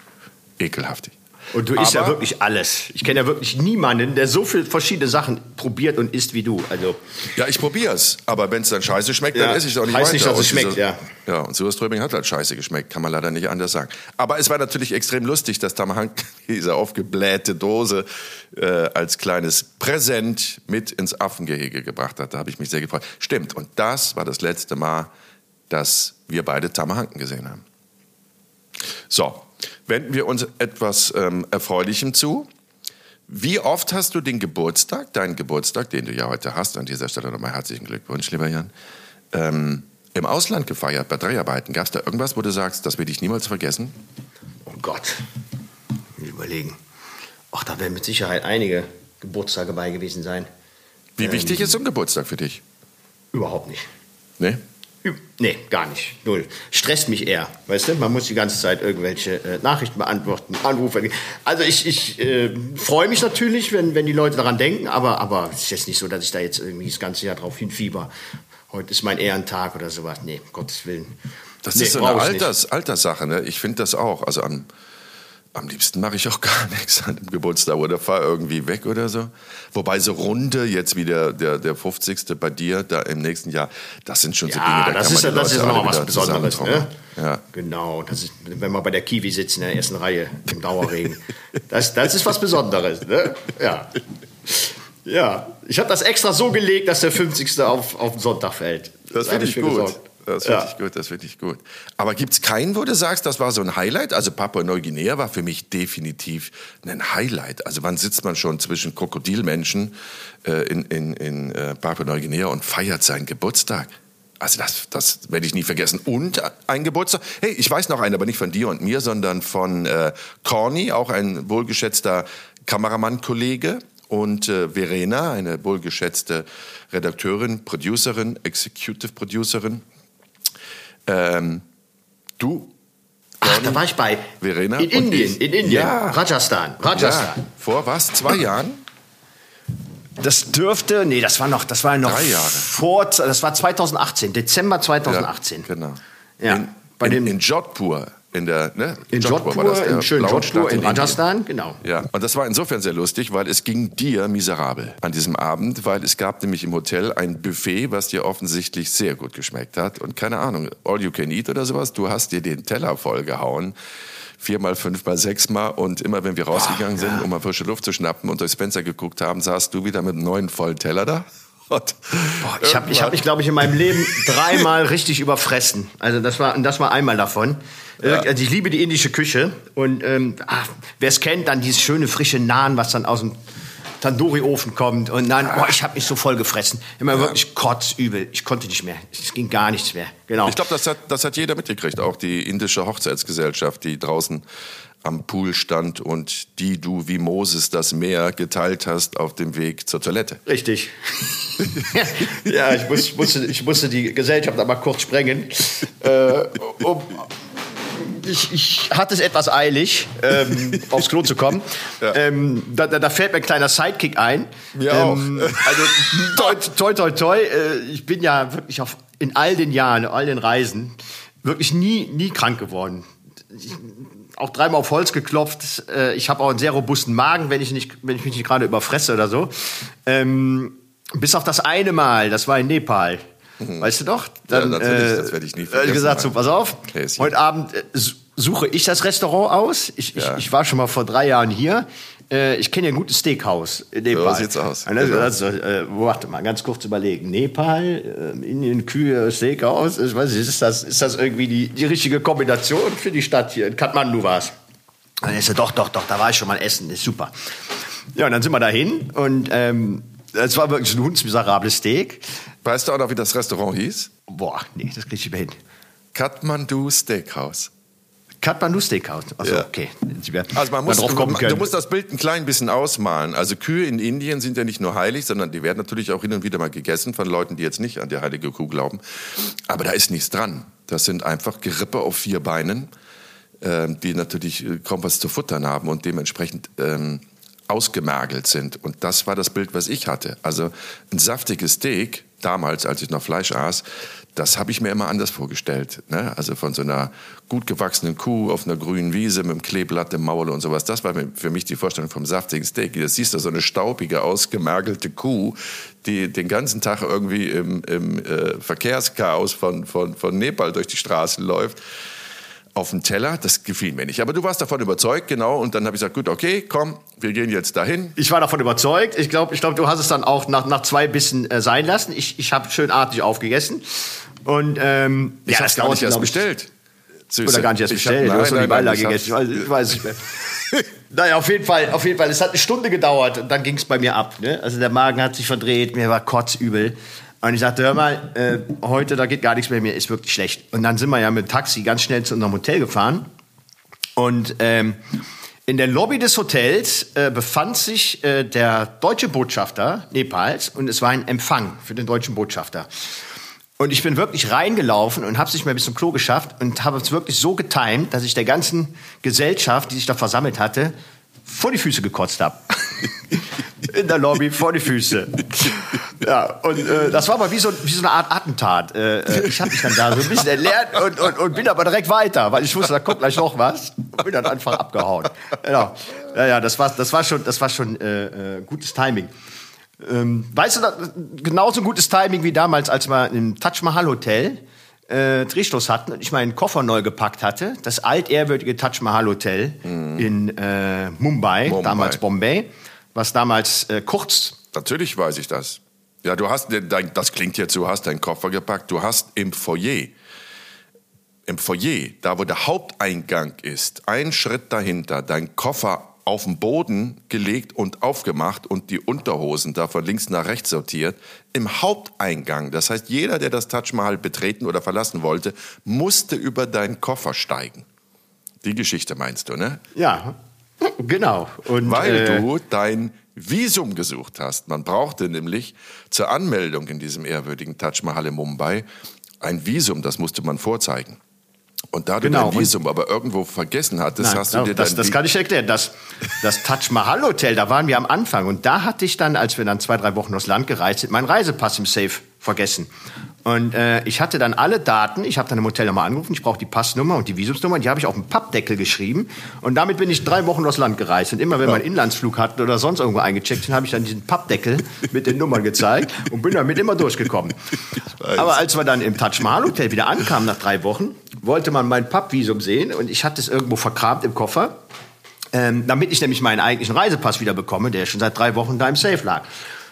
Ekelhaftig. Und du isst ja Aber- wirklich alles. Ich kenne ja wirklich niemanden, der so viele verschiedene Sachen probiert und isst wie du. Also Ja, ich probier's, aber wenn es dann scheiße schmeckt, dann Ja, esse ich es auch nicht heißt weiter. nicht, dass es schmeckt, dieser- ja. Ja, und Surströmming hat halt scheiße geschmeckt, kann man leider nicht anders sagen. Aber es war natürlich extrem lustig, dass Tamahank diese aufgeblähte Dose äh, als kleines Präsent mit ins Affengehege gebracht hat. Da habe ich mich sehr gefreut. Stimmt, und das war das letzte Mal, dass wir beide Tamahanken gesehen haben. So, wenden wir uns etwas ähm, Erfreulichem zu. Wie oft hast du den Geburtstag, deinen Geburtstag, den du ja heute hast, an dieser Stelle nochmal herzlichen Glückwunsch, lieber Jan, ähm, im Ausland gefeiert, bei Dreharbeiten? Gab es da irgendwas, wo du sagst, das werde ich niemals vergessen? Oh Gott. Will überlegen. Ach, da werden mit Sicherheit einige Geburtstage bei gewesen sein. Wie wichtig ist so ein Geburtstag für dich? Überhaupt nicht. Ne? Nee, gar nicht. Null. Stresst mich eher. Weißt du, man muss die ganze Zeit irgendwelche äh, Nachrichten beantworten, Anrufe. Also ich, ich äh, freue mich natürlich, wenn, wenn die Leute daran denken, aber, aber es ist jetzt nicht so, dass ich da jetzt irgendwie das ganze Jahr drauf hinfieber. Heute ist mein Ehrentag oder sowas. Nee, um Gottes Willen. Das Nee, ist so eine. Alters, Alterssache. Ne? Ich finde das auch. Also am, am liebsten mache ich auch gar nichts an dem Geburtstag oder fahre irgendwie weg oder so. Wobei so Runde, jetzt wie der, der, der 50. bei dir, da im nächsten Jahr, das sind schon so Dinge, Ja, da das kann ist, man die das ist Leute noch alle mal was wieder Besonderes. Ne? Ja. Genau, das ist, wenn wir bei der Kiwi sitzen in der ersten Reihe im Dauerregen. Das, das ist was Besonderes. Ne? Ja. ja, ich habe das extra so gelegt, dass der 50. auf, auf den Sonntag fällt. Das Da hab finde ich gut. gesorgt. Das finde Ja. ich gut, das finde ich gut. Aber gibt es keinen, wo du sagst, das war so ein Highlight? Also Papua-Neuguinea war für mich definitiv ein Highlight. Also wann sitzt man schon zwischen Krokodilmenschen äh, in, in, in äh, Papua-Neuguinea und feiert seinen Geburtstag? Also das, das werde ich nie vergessen. Und ein Geburtstag, hey, ich weiß noch einen, aber nicht von dir und mir, sondern von äh, Corny, auch ein wohlgeschätzter Kameramann-Kollege. Und äh, Verena, eine wohlgeschätzte Redakteurin, Producerin, Executive Producerin. Ähm, du, Ach, da war ich bei. Verena In Indien, ich. in Indien. Ja. Rajasthan. ja, Rajasthan. vor was? Zwei Jahren? Das dürfte, nee, das war noch, das war noch Drei Jahre. vor, das war 2018, Dezember 2018. Ja, genau. Ja, in, bei in, dem- in Jodhpur, in der, ne? In war Jodhpur, das, der im schönen Jodhpur in. Rajasthan, genau. Ja, und das war insofern sehr lustig, weil es ging dir miserabel an diesem Abend, weil es gab nämlich im Hotel ein Buffet, was dir offensichtlich sehr gut geschmeckt hat. Und keine Ahnung, all you can eat oder sowas, du hast dir den Teller vollgehauen. Viermal, fünfmal, sechsmal und immer wenn wir rausgegangen sind, um mal frische Luft zu schnappen und durchs Fenster geguckt haben, saßt du wieder mit einem neuen vollen Teller da. Und Boah, ich habe ich hab mich, glaube ich, in meinem Leben dreimal richtig überfressen. Also das war, das war einmal davon. Also ich liebe die indische Küche. Und ähm, wer es kennt, dann dieses schöne, frische Naan, was dann aus dem Tandoori-Ofen kommt. Und dann, boah, ich habe mich so voll gefressen. Immer wirklich kotzübel. Ich konnte nicht mehr. Es ging gar nichts mehr. Genau. Ich glaube, das hat, das hat jeder mitgekriegt, auch die indische Hochzeitsgesellschaft, die draußen am Pool stand und die du wie Moses das Meer geteilt hast auf dem Weg zur Toilette. Richtig. ja, ich, muss, ich, musste, ich musste die Gesellschaft aber kurz sprengen. Äh, um, ich, ich hatte es etwas eilig, ähm, aufs Klo zu kommen. Ja. Ähm, da, da, da fällt mir ein kleiner Sidekick ein. Mir ähm, auch. Also toi, toi, toi, toi. Äh, ich bin ja wirklich auf, in all den Jahren, in all den Reisen, wirklich nie, nie krank geworden. Ich, auch dreimal auf Holz geklopft. Äh, ich habe auch einen sehr robusten Magen, wenn ich, nicht, wenn ich mich nicht gerade überfresse oder so. Ähm, bis auf das eine Mal, das war in Nepal. Weißt du doch? Dann, Mhm. Ja, natürlich, äh, das werde ich nie äh, vergessen, gesagt, so, pass auf, Häschen. heute Abend äh, su- suche ich das Restaurant aus. Ich, Ja. ich, ich war schon mal vor drei Jahren hier. äh, ich kenne ja ein gutes Steakhouse in Nepal. So sieht's aus. Also, also, äh, warte mal, ganz kurz überlegen. Nepal, äh, Indien, Kühe, Steakhouse. Ich weiß nicht, ist das, ist das irgendwie die, die richtige Kombination für die Stadt hier? In Kathmandu war es. Dann ist er, doch, doch, doch, da war ich schon mal essen, ist super. Ja, und dann sind wir dahin und ähm, es war wirklich ein hundsmiserables Steak. Weißt du auch noch, wie das Restaurant hieß? Boah, nee, das krieg ich nicht mehr hin. Kathmandu Steakhouse. Kathmandu Steakhouse. Also ja. okay. Also man muss, du musst das Bild ein klein bisschen ausmalen. Also Kühe in Indien sind ja nicht nur heilig, sondern die werden natürlich auch hin und wieder mal gegessen von Leuten, die jetzt nicht an die heilige Kuh glauben. Aber da ist nichts dran. Das sind einfach Gerippe auf vier Beinen, äh, die natürlich äh, kaum was zu futtern haben und dementsprechend ähm, ausgemergelt sind. Und das war das Bild, was ich hatte. Also ein saftiges Steak, damals, als ich noch Fleisch aß, das habe ich mir immer anders vorgestellt. Ne? Also von so einer gut gewachsenen Kuh auf einer grünen Wiese mit einem Kleeblatt im Maul und sowas. Das war für mich die Vorstellung vom saftigen Steak. Das siehst du, so eine staubige, ausgemergelte Kuh, die den ganzen Tag irgendwie im, im äh, Verkehrschaos von, von, von Nepal durch die Straßen läuft auf dem Teller, das gefiel mir nicht. Aber du warst davon überzeugt, genau. Und dann habe ich gesagt, gut, okay, komm, wir gehen jetzt dahin. Ich war davon überzeugt. Ich glaube, ich glaub, du hast es dann auch nach, nach zwei Bissen äh, sein lassen. Ich, ich habe schön artig aufgegessen. Und ähm, ich ja, das gar nicht erst bestellt. Süße. Oder gar nicht erst bestellt. Hab, du hast schon die Beilage gegessen. Ich weiß nicht mehr. naja, auf jeden Fall, auf jeden Fall. Es hat eine Stunde gedauert und dann ging es bei mir ab. Ne? Also der Magen hat sich verdreht, mir war kotzübel. Und ich sagte, hör mal, äh, heute, da geht gar nichts mehr, mir ist wirklich schlecht. Und dann sind wir ja mit Taxi ganz schnell zu unserem Hotel gefahren. Und ähm, in der Lobby des Hotels äh, befand sich äh, der deutsche Botschafter Nepals und es war ein Empfang für den deutschen Botschafter. Und ich bin wirklich reingelaufen und habe es nicht mehr bis zum Klo geschafft und habe es wirklich so getimt, dass ich der ganzen Gesellschaft, die sich da versammelt hatte, vor die Füße gekotzt habe. In der Lobby vor die Füße. Ja, und äh, das war aber wie so, wie so eine Art Attentat. Äh, äh ich habe mich dann da so ein bisschen erlernt und, und, und bin aber direkt weiter, weil ich wusste, da kommt gleich noch was. Und bin dann einfach abgehauen. Genau. Ja, ja, das war, das war schon, das war schon äh, äh, gutes Timing. Ähm, weißt du, genauso gutes Timing wie damals, als wir im Taj Mahal Hotel äh, Drehstoß hatten und ich meinen Koffer neu gepackt hatte. Das altehrwürdige Taj Mahal Hotel mhm. in äh, Mumbai, Mumbai, damals Bombay, was damals äh, kurz. Natürlich weiß ich das. Ja, du hast, das klingt jetzt, du hast deinen Koffer gepackt. Du hast im Foyer, im Foyer, da wo der Haupteingang ist, einen Schritt dahinter, deinen Koffer auf den Boden gelegt und aufgemacht und die Unterhosen da von links nach rechts sortiert. Im Haupteingang, das heißt, jeder, der das Taj Mahal betreten oder verlassen wollte, musste über deinen Koffer steigen. Die Geschichte meinst du, ne? Ja, genau. Und, Weil äh, du dein Visum gesucht hast. Man brauchte nämlich zur Anmeldung in diesem ehrwürdigen Taj Mahal in Mumbai ein Visum, das musste man vorzeigen. Und da genau. du dein Visum aber irgendwo vergessen hattest, Nein, hast du dir das, das kann ich erklären. Das, das Taj Mahal Hotel, da waren wir am Anfang und da hatte ich dann, als wir dann zwei, drei Wochen aufs Land gereist sind, meinen Reisepass im Safe vergessen. Und äh, ich hatte dann alle Daten, ich habe dann im Hotel nochmal angerufen, ich brauche die Passnummer und die Visumsnummer, die habe ich auf einen Pappdeckel geschrieben. Und damit bin ich drei Wochen aufs Land gereist. Und immer wenn ja. wir einen Inlandsflug hatten oder sonst irgendwo eingecheckt sind, habe ich dann diesen Pappdeckel mit den Nummern gezeigt und bin damit immer durchgekommen. Aber als wir dann im Taj Mahal Hotel wieder ankamen nach drei Wochen, wollte man mein Pappvisum sehen und ich hatte es irgendwo verkramt im Koffer. Ähm, damit ich nämlich meinen eigentlichen Reisepass wieder bekomme, der schon seit drei Wochen da im Safe lag.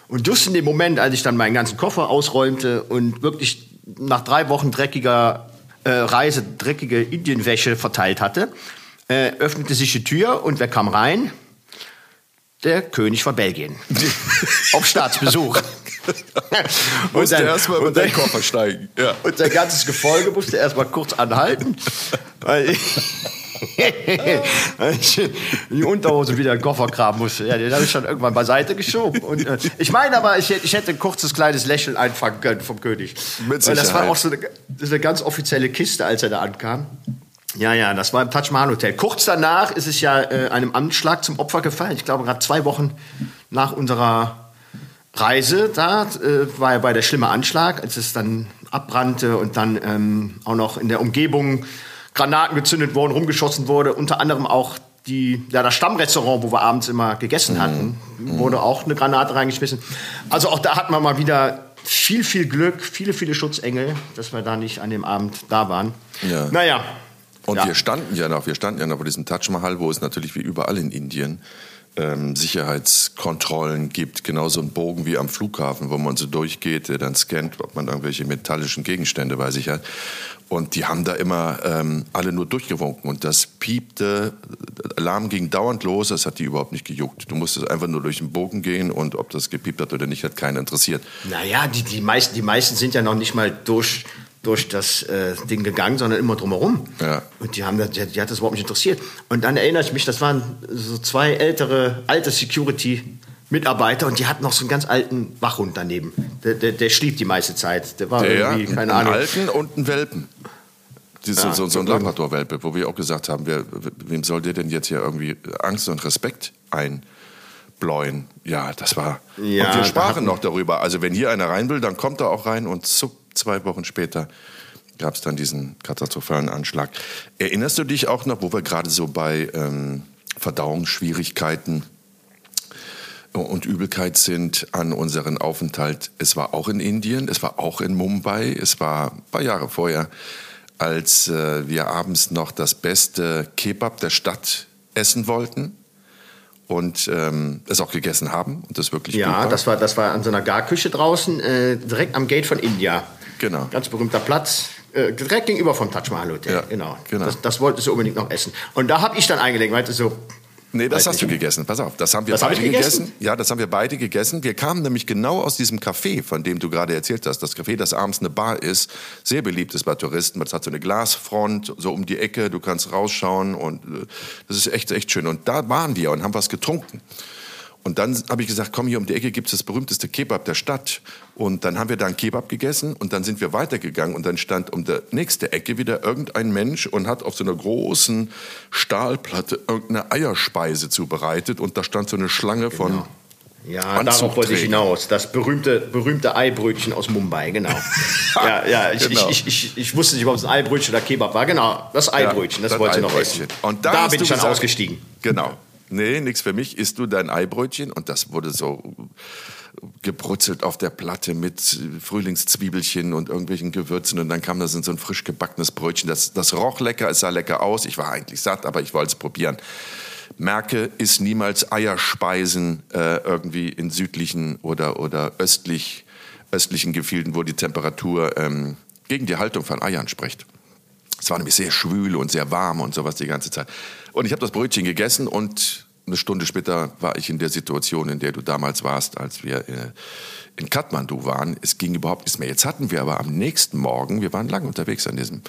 Und just in dem Moment, als ich dann meinen ganzen Koffer ausräumte und wirklich nach drei Wochen dreckiger äh, Reise dreckige Indienwäsche verteilt hatte, äh, öffnete sich die Tür und wer kam rein? Der König von Belgien. Auf Staatsbesuch. musste erstmal mit den Koffer steigen. Ja. Und sein ganzes Gefolge musste erstmal kurz anhalten. Weil ich die Unterhose wieder in den Koffer graben musste. Ja, den habe ich schon irgendwann beiseite geschoben. Und, äh, ich meine aber, ich, ich, hätte ein kurzes kleines Lächeln einfangen können vom König. Mit Sicherheit. das war auch so eine, eine ganz offizielle Kiste, als er da ankam. Ja, ja, das war im Taj Mahal Hotel. Kurz danach ist es ja äh, einem Anschlag zum Opfer gefallen. Ich glaube, gerade zwei Wochen nach unserer Reise da äh, war ja bei der schlimme Anschlag, als es dann abbrannte und dann ähm, auch noch in der Umgebung Granaten gezündet wurden, rumgeschossen wurde. Unter anderem auch die, ja, das Stammrestaurant, wo wir abends immer gegessen hatten, mhm. wurde auch eine Granate reingeschmissen. Also auch da hat man mal wieder viel, viel Glück, viele, viele Schutzengel, dass wir da nicht an dem Abend da waren. Ja. Naja. Und ja. wir standen ja noch, wir standen ja noch vor diesem Taj Mahal, wo es natürlich wie überall in Indien ähm, Sicherheitskontrollen gibt, genauso ein Bogen wie am Flughafen, wo man so durchgeht, der dann scannt, ob man irgendwelche metallischen Gegenstände bei sich hat. Und die haben da immer ähm, alle nur durchgewunken und das piepte, Alarm ging dauernd los, das hat die überhaupt nicht gejuckt. Du musstest einfach nur durch den Bogen gehen und ob das gepiept hat oder nicht, hat keinen interessiert. Naja, die, die, meisten, die meisten sind ja noch nicht mal durch durch das äh, Ding gegangen, sondern immer drumherum. Ja. Und die haben das, die, die, hat das überhaupt nicht interessiert. Und dann erinnere ich mich, das waren so zwei ältere, alte Security-Mitarbeiter und die hatten noch so einen ganz alten Wachhund daneben. Der, der, der schlief die meiste Zeit. Der war der, irgendwie, keine Ahnung. Einen alten und einen Welpen. Ja, so, so, ein Labrador-Welpe, wo wir auch gesagt haben, wer, wem soll der denn jetzt hier irgendwie Angst und Respekt einbläuen? Ja, das war. Ja, und wir sprachen noch darüber. Also, wenn hier einer rein will, dann kommt er auch rein und zuckt zwei Wochen später gab es dann diesen katastrophalen Anschlag. Erinnerst du dich auch noch, wo wir gerade so bei ähm, Verdauungsschwierigkeiten und Übelkeit sind, an unseren Aufenthalt? Es war auch in Indien, es war auch in Mumbai, es war ein paar Jahre vorher, als äh, wir abends noch das beste Kebab der Stadt essen wollten und ähm, es auch gegessen haben und das wirklich ja, war. das war das war an so einer Garküche draußen äh, direkt am Gate von India. Genau. Ganz berühmter Platz. Äh, direkt gegenüber vom Taj Mahal Hotel. Ja, genau. genau. Das, das wolltest du unbedingt noch essen. Und da habe ich dann eingelegt, weil so, Nee, das hast du gegessen. Pass auf, das haben wir das beide hab gegessen? gegessen. Ja, das haben wir beide gegessen. Wir kamen nämlich genau aus diesem Café, von dem du gerade erzählt hast. Das Café, das abends eine Bar ist, sehr beliebt ist bei Touristen. Das hat so eine Glasfront, so um die Ecke, du kannst rausschauen und äh, das ist echt, echt schön. Und da waren wir und haben was getrunken. Und dann habe ich gesagt, komm, hier um die Ecke gibt es das berühmteste Kebab der Stadt. Und dann haben wir da einen Kebab gegessen und dann sind wir weitergegangen und dann stand um der nächste Ecke wieder irgendein Mensch und hat auf so einer großen Stahlplatte irgendeine Eierspeise zubereitet und da stand so eine Schlange von genau. Ja, darauf wollte ich hinaus. Das berühmte, berühmte Eibrötchen aus Mumbai, genau. ja, ja, ich, genau. Ich, ich, ich, ich, wusste nicht, ob es ein Eibrötchen oder Kebab war. Genau, das Eibrötchen, ja, das, das wollte ich noch essen. Und da, da bin ich dann gesagt, ausgestiegen. Genau nee, nichts für mich, isst du dein Eibrötchen? Und das wurde so gebrutzelt auf der Platte mit Frühlingszwiebelchen und irgendwelchen Gewürzen und dann kam das in so ein frisch gebackenes Brötchen. Das, das roch lecker, es sah lecker aus. Ich war eigentlich satt, aber ich wollte es probieren. Merke, ist niemals Eierspeisen äh, irgendwie in südlichen oder, oder östlich, östlichen Gefilden, wo die Temperatur ähm, gegen die Haltung von Eiern spricht. Es war nämlich sehr schwül und sehr warm und sowas die ganze Zeit. Und ich habe das Brötchen gegessen und eine Stunde später war ich in der Situation, in der du damals warst, als wir äh, in Kathmandu waren. Es ging überhaupt nichts mehr. Jetzt hatten wir aber am nächsten Morgen, wir waren lange unterwegs an diesem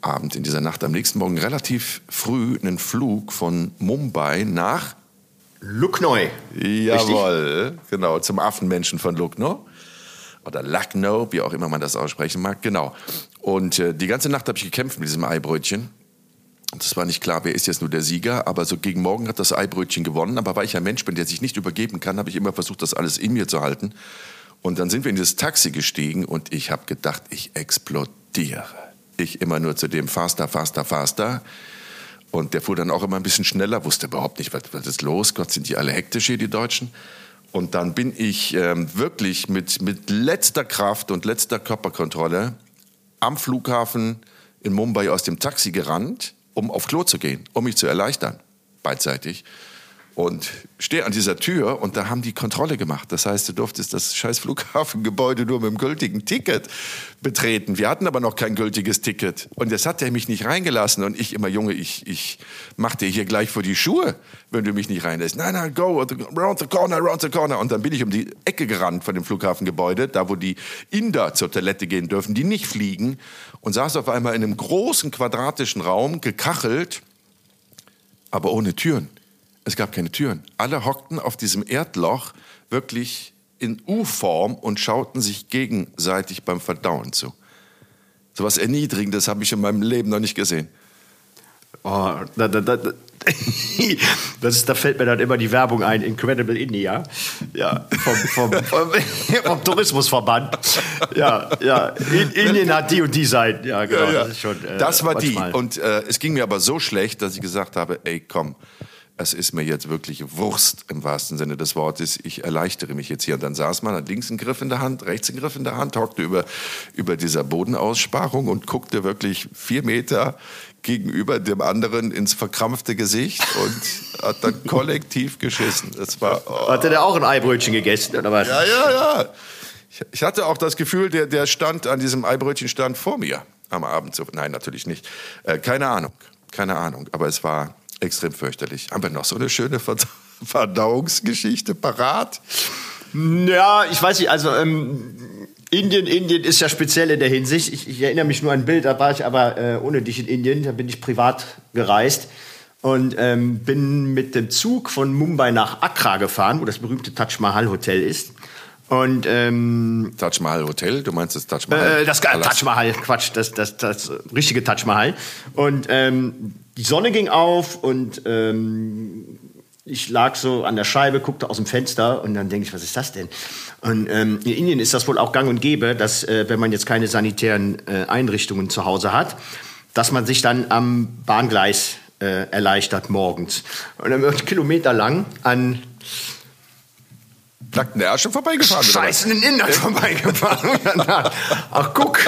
Abend, in dieser Nacht, am nächsten Morgen relativ früh einen Flug von Mumbai nach Lucknow. Jawohl, Richtig? genau, zum Affenmenschen von Lucknow oder Lucknow, wie auch immer man das aussprechen mag, genau. Und äh, die ganze Nacht habe ich gekämpft mit diesem Eibrötchen. Es war nicht klar, wer ist jetzt nur der Sieger, aber so gegen Morgen hat das Eibrötchen gewonnen. Aber weil ich ein Mensch bin, der sich nicht übergeben kann, habe ich immer versucht, das alles in mir zu halten. Und dann sind wir in dieses Taxi gestiegen und ich habe gedacht, ich explodiere. Ich immer nur zu dem faster, faster, faster. Und der fuhr dann auch immer ein bisschen schneller, wusste überhaupt nicht, was, was ist los. Gott, sind die alle hektisch hier, die Deutschen. Und dann bin ich ähm, wirklich mit, mit letzter Kraft und letzter Körperkontrolle am Flughafen in Mumbai aus dem Taxi gerannt, um auf Klo zu gehen, um mich zu erleichtern, beidseitig und stehe an dieser Tür und da haben die Kontrolle gemacht. Das heißt, du durftest das scheiß Flughafengebäude nur mit dem gültigen Ticket betreten. Wir hatten aber noch kein gültiges Ticket. Und jetzt hat er mich nicht reingelassen und ich immer, Junge, ich, ich mach dir hier gleich vor die Schuhe, wenn du mich nicht reinlässt. Nein, nein, go, around the corner, around the corner. Und dann bin ich um die Ecke gerannt von dem Flughafengebäude, da wo die Inder zur Toilette gehen dürfen, die nicht fliegen und saß auf einmal in einem großen quadratischen Raum, gekachelt, aber ohne Türen. Es gab keine Türen. Alle hockten auf diesem Erdloch wirklich in U-Form und schauten sich gegenseitig beim Verdauen zu. So was Erniedrigendes habe ich in meinem Leben noch nicht gesehen. Oh, da, da, da, das ist, da fällt mir dann immer die Werbung ein, Incredible India, ja, vom, vom, vom, vom Tourismusverband. Ja, ja, in, Indien hat die und die Seiten, ja, genau. Ja, ja. Das, schon, äh, das war manchmal. die. Und äh, es ging mir aber so schlecht, dass ich gesagt habe, ey, komm, es ist mir jetzt wirklich Wurst im wahrsten Sinne des Wortes. Ich erleichtere mich jetzt hier. Und dann saß man, hat links einen Griff in der Hand, rechts einen Griff in der Hand, hockte über, über dieser Bodenaussparung und guckte wirklich vier Meter gegenüber dem anderen ins verkrampfte Gesicht und hat dann kollektiv geschissen. Das war, oh. Hatte der auch ein Eibrötchen gegessen oder was? Ja, ja, ja. Ich, hatte auch das Gefühl, der, der stand an diesem Eibrötchen stand vor mir am Abend. Nein, natürlich nicht. Äh, keine Ahnung, keine Ahnung. Aber es war extrem fürchterlich. Haben wir noch so eine schöne Verdauungsgeschichte parat? Ja, ich weiß nicht, also ähm, Indien, Indien ist ja speziell in der Hinsicht. Ich, ich, erinnere mich nur an ein Bild, da war ich aber äh, ohne dich in Indien, da bin ich privat gereist und ähm, bin mit dem Zug von Mumbai nach Accra gefahren, wo das berühmte Taj Mahal Hotel ist. Und ähm, Taj Mahal Hotel, du meinst das Taj Mahal? Äh, das äh, Taj Mahal, Quatsch, das, das, das richtige Taj Mahal. Und ähm, die Sonne ging auf und ähm, ich lag so an der Scheibe, guckte aus dem Fenster und dann denke ich, was ist das denn? Und ähm, in Indien ist das wohl auch gang und gäbe, dass äh, wenn man jetzt keine sanitären äh, Einrichtungen zu Hause hat, dass man sich dann am Bahngleis äh, erleichtert morgens. Und dann wird kilometerlang an nackten Ärsche vorbeigefahren. Scheißenden Inder vorbeigefahren. Ach, guck.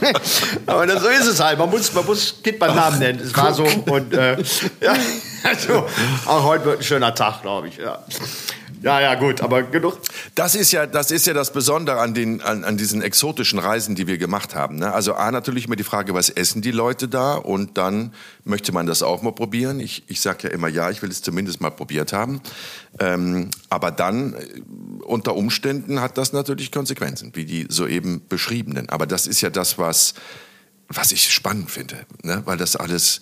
Aber das, so ist es halt. Man muss, man muss Kind beim Namen nennen. Es war so. Und, äh, ja, also, auch heute wird ein schöner Tag, glaube ich. Ja. Ja, ja, gut, aber genug. Das ist ja, das ist ja das Besondere an den, an, an diesen exotischen Reisen, die wir gemacht haben. Ne? Also A, natürlich immer die Frage, was essen die Leute da? Und dann möchte man das auch mal probieren. Ich, ich sage ja immer, ja, ich will es zumindest mal probiert haben. Ähm, aber dann, äh, unter Umständen hat das natürlich Konsequenzen, wie die soeben beschriebenen. Aber das ist ja das, was, was ich spannend finde, ne? weil das alles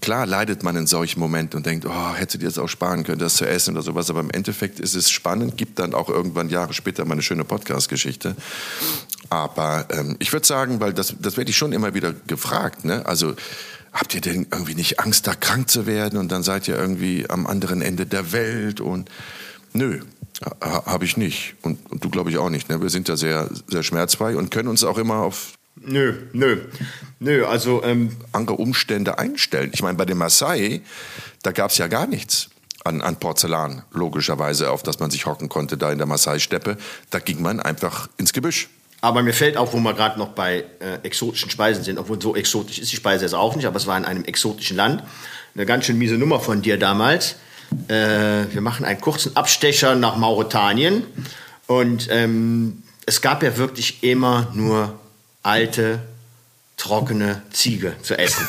klar leidet man in solchen Momenten und denkt, oh, hätte dir das auch sparen können, das zu essen oder sowas. Aber im Endeffekt ist es spannend, gibt dann auch irgendwann Jahre später mal eine schöne Podcast-Geschichte. Aber ähm, ich würde sagen, weil das, das werde ich schon immer wieder gefragt, ne? Also habt ihr denn irgendwie nicht Angst, da krank zu werden und dann seid ihr irgendwie am anderen Ende der Welt und nö, habe ich nicht und, und du glaube ich auch nicht. Ne? Wir sind ja sehr, sehr schmerzfrei und können uns auch immer auf Nö, nö, nö, also ähm andere Umstände einstellen. Ich meine, bei den Maasai, da gab es ja gar nichts an, an Porzellan, logischerweise, auf das man sich hocken konnte, da in der Maasai-Steppe. Da ging man einfach ins Gebüsch. Aber mir fällt auch, wo wir gerade noch bei äh, exotischen Speisen sind, obwohl so exotisch ist die Speise jetzt auch nicht, aber es war in einem exotischen Land. Eine ganz schön miese Nummer von dir damals. Äh, wir machen einen kurzen Abstecher nach Mauretanien und ähm, es gab ja wirklich immer nur alte, trockene Ziege zu essen.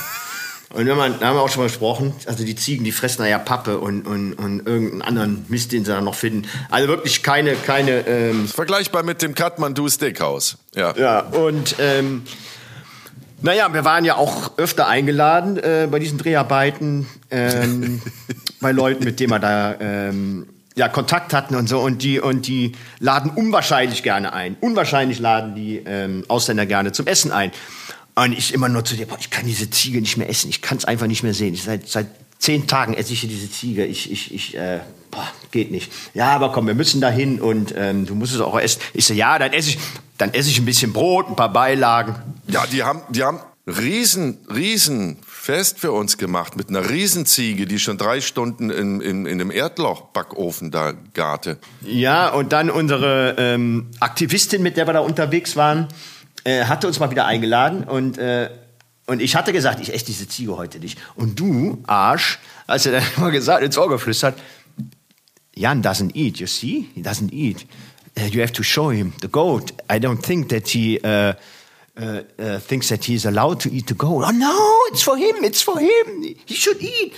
Und wenn man, da haben wir auch schon mal gesprochen, also die Ziegen, die fressen da ja Pappe und, und, und irgendeinen anderen Mist, den sie da noch finden. Also wirklich keine, keine. Ähm Vergleichbar mit dem Kathmandu Steakhouse. Ja. Ja, und ähm, naja, wir waren ja auch öfter eingeladen äh, bei diesen Dreharbeiten ähm, bei Leuten, mit denen wir da ähm, ja, Kontakt hatten und so und die und die laden unwahrscheinlich gerne ein. Unwahrscheinlich laden die ähm, Ausländer gerne zum Essen ein. Und ich immer nur zu dir, boah, ich kann diese Ziege nicht mehr essen, ich kann es einfach nicht mehr sehen. Ich, seit, seit zehn Tagen esse ich hier diese Ziege. Ich, ich, ich, äh, boah, geht nicht. Ja, aber komm, wir müssen da hin und ähm, du musst es auch essen. Ich so, ja, dann esse ich, dann esse ich ein bisschen Brot, ein paar Beilagen. Ja, die haben, die haben riesen, riesen Fest für uns gemacht mit einer Riesenziege, die schon drei Stunden in, in, in einem Erdlochbackofen da garte. Ja, und dann unsere ähm, Aktivistin, mit der wir da unterwegs waren, äh, hatte uns mal wieder eingeladen und, äh, und ich hatte gesagt, ich esse diese Ziege heute nicht. Und du, Arsch, als er dann mal gesagt, ins Ohr geflüstert, Jan doesn't eat, you see? He doesn't eat. Uh, you have to show him the goat. I don't think that he... Uh, uh, uh, thinks that he's allowed to eat the goat. Oh no, it's for him, it's for him. He should eat.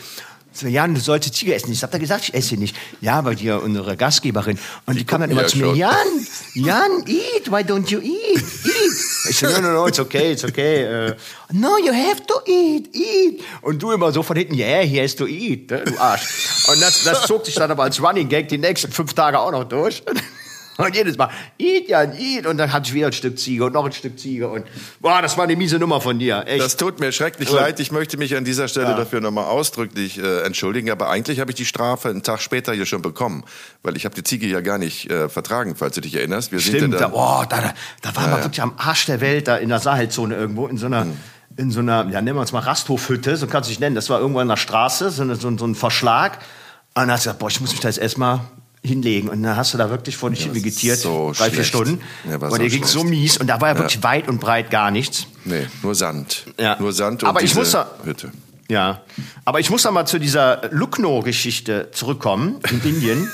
So, Jan, du sollst Ziege essen. Ich hab da gesagt, ich esse nicht. Ja, aber die unsere Gastgeberin. Und die, die kam dann immer ja zu mir, Jan, Jan, eat, why don't you eat? Eat. Ich so, no, no, no, it's okay, it's okay. Uh, no, you have to eat, eat. Und du immer so von hinten, yeah, he has to eat, ne, du Arsch. Und das, das zog sich dann aber als Running Gag die nächsten fünf Tage auch noch durch. Und jedes Mal, eat, ja, eat. Und dann hatte ich wieder ein Stück Ziege und noch ein Stück Ziege. Und boah, das war eine miese Nummer von dir. Echt. Das tut mir schrecklich und, leid. Ich möchte mich an dieser Stelle ja. dafür nochmal ausdrücklich äh, entschuldigen. Aber eigentlich habe ich die Strafe einen Tag später hier schon bekommen. Weil ich habe die Ziege ja gar nicht äh, vertragen, falls du dich erinnerst. Wir Stimmt, sind ja da, oh, da, da, da waren ja, wir wirklich am Arsch der Welt, da in der Sahelzone irgendwo, in so einer... Hm in so einer, ja, nennen wir uns mal Rasthofhütte, so kannst du dich nennen. Das war irgendwo in der Straße, so, so, so ein Verschlag. Und dann hast du gesagt, boah, ich muss mich da jetzt erstmal hinlegen. Und dann hast du da wirklich vor dich Ja, hin vegetiert, so drei, vier schlecht. Stunden. Ja, und so dir ging so mies. Und da war ja wirklich weit und breit gar nichts. Nee, nur Sand. Ja. Nur Sand und Aber ich muss da- Hütte. Ja, aber ich muss noch mal zu dieser Lucknow-Geschichte zurückkommen in Indien.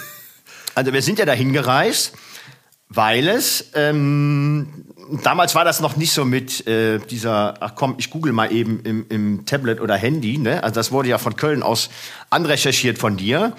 Also wir sind ja dahin gereist, weil es ähm, damals war das noch nicht so mit äh, dieser, ach komm, ich google mal eben im, im Tablet oder Handy. Ne? Also das wurde ja von Köln aus anrecherchiert von dir.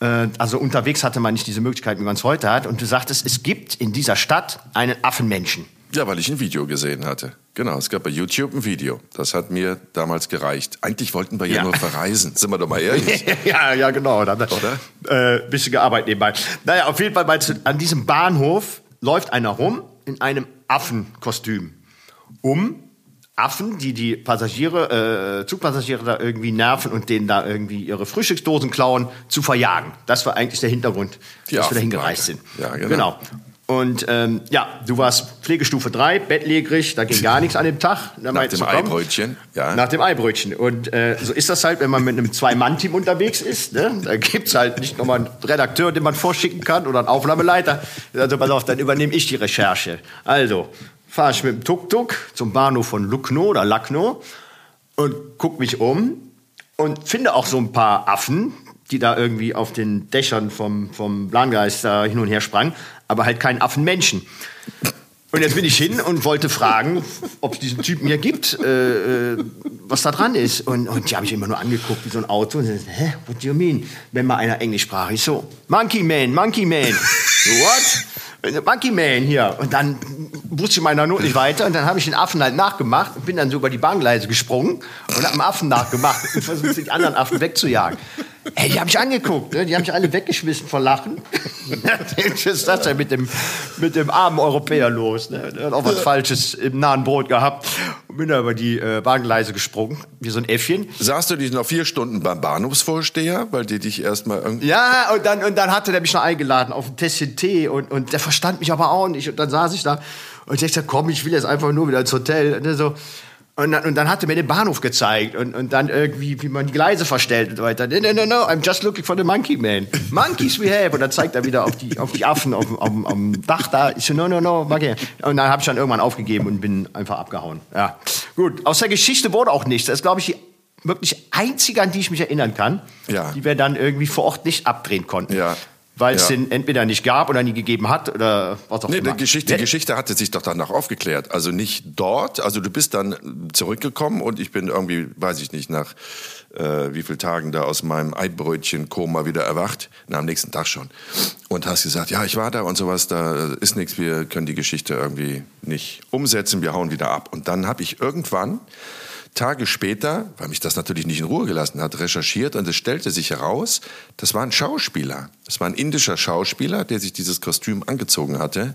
Äh, also unterwegs hatte man nicht diese Möglichkeit, wie man es heute hat. Und du sagtest, es gibt in dieser Stadt einen Affenmenschen. Ja, weil ich ein Video gesehen hatte. Genau, es gab bei YouTube ein Video. Das hat mir damals gereicht. Eigentlich wollten wir ja, Ja. nur verreisen. Sind wir doch mal ehrlich. ja, ja, genau. Dann, Oder? Äh, bisschen gearbeitet nebenbei. Naja, auf jeden Fall, meinst du, an diesem Bahnhof läuft einer rum in einem Affenkostüm. Um Affen, die die Passagiere, äh, Zugpassagiere da irgendwie nerven und denen da irgendwie ihre Frühstücksdosen klauen, zu verjagen. Das war eigentlich der Hintergrund, Die dass wir dahin Affenplage. gereist sind. Ja, genau. genau. Und ähm, ja, du warst Pflegestufe 3, bettlägerig, da ging gar nichts an dem Tag. Da Nach dem komm, Eibrötchen. Ja. nach dem Eibrötchen. Und äh, so ist das halt, wenn man mit einem Zwei-Mann-Team unterwegs ist. Ne? Da gibt's halt nicht nochmal einen Redakteur, den man vorschicken kann oder einen Aufnahmeleiter. Also pass auf, dann übernehme ich die Recherche. Also, fahre ich mit dem Tuk-Tuk zum Bahnhof von Lucknow oder Lucknow und guck mich um und finde auch so ein paar Affen, die da irgendwie auf den Dächern vom, vom Plangeist da hin und her sprangen, aber halt keinen Affenmenschen. Und jetzt bin ich hin und wollte fragen, ob es diesen Typen hier gibt, äh, äh, was da dran ist. Und, und die habe ich immer nur angeguckt wie so ein Auto. Und so, hä, what do you mean? Wenn mal einer Englisch sprach, ich so, Monkey Man, Monkey Man. What? Monkey Man hier. Und dann wusste ich in meiner Not nicht weiter. Und dann habe ich den Affen halt nachgemacht und bin dann so über die Bahngleise gesprungen und habe den Affen nachgemacht und versucht, die anderen Affen wegzujagen. Ey, die haben mich angeguckt, ne? die haben mich alle weggeschmissen vor Lachen. Was ist das denn mit dem, mit dem armen Europäer los? Ne? Der hat auch was Falsches im nahen Brot gehabt. Und bin da über die äh, Bahngleise gesprungen, wie so ein Äffchen. Saßt du dich noch vier Stunden beim Bahnhofsvorsteher, weil die dich erstmal irgendwie. Ja, und dann, und dann hatte der mich noch eingeladen auf ein Tässchen Tee und, und der verstand mich aber auch nicht. Und dann saß ich da und ich dachte, komm, ich will jetzt einfach nur wieder ins Hotel. Und, der so, und, dann, und dann hat er mir den Bahnhof gezeigt und, und dann irgendwie, wie man die Gleise verstellt und so weiter. No, no, no, no, I'm just looking for the monkey man. Monkeys we have. Und dann zeigt er wieder auf die, auf die Affen auf, auf, auf dem Dach da. Ich so, no, no, no, monkey. Und dann habe ich dann irgendwann aufgegeben und bin einfach abgehauen. Ja, gut. Aus der Geschichte wurde auch nichts. Das ist, glaube ich, die wirklich einzige, an die ich mich erinnern kann, Ja. die wir dann irgendwie vor Ort nicht abdrehen konnten. Ja. Weil es Ja. den entweder nicht gab oder nie gegeben hat oder was auch Nee, immer. die Geschichte, die Geschichte hatte sich doch danach aufgeklärt. Also nicht dort, also du bist dann zurückgekommen und ich bin irgendwie, weiß ich nicht, nach äh, wie vielen Tagen da aus meinem Eibrötchen-Koma wieder erwacht. Na, am nächsten Tag schon. Und hast gesagt, ja, ich war da und sowas, da ist nichts, wir können die Geschichte irgendwie nicht umsetzen, wir hauen wieder ab. Und dann habe ich irgendwann Tage später, weil mich das natürlich nicht in Ruhe gelassen hat, recherchiert und es stellte sich heraus, das war ein Schauspieler. Das war ein indischer Schauspieler, der sich dieses Kostüm angezogen hatte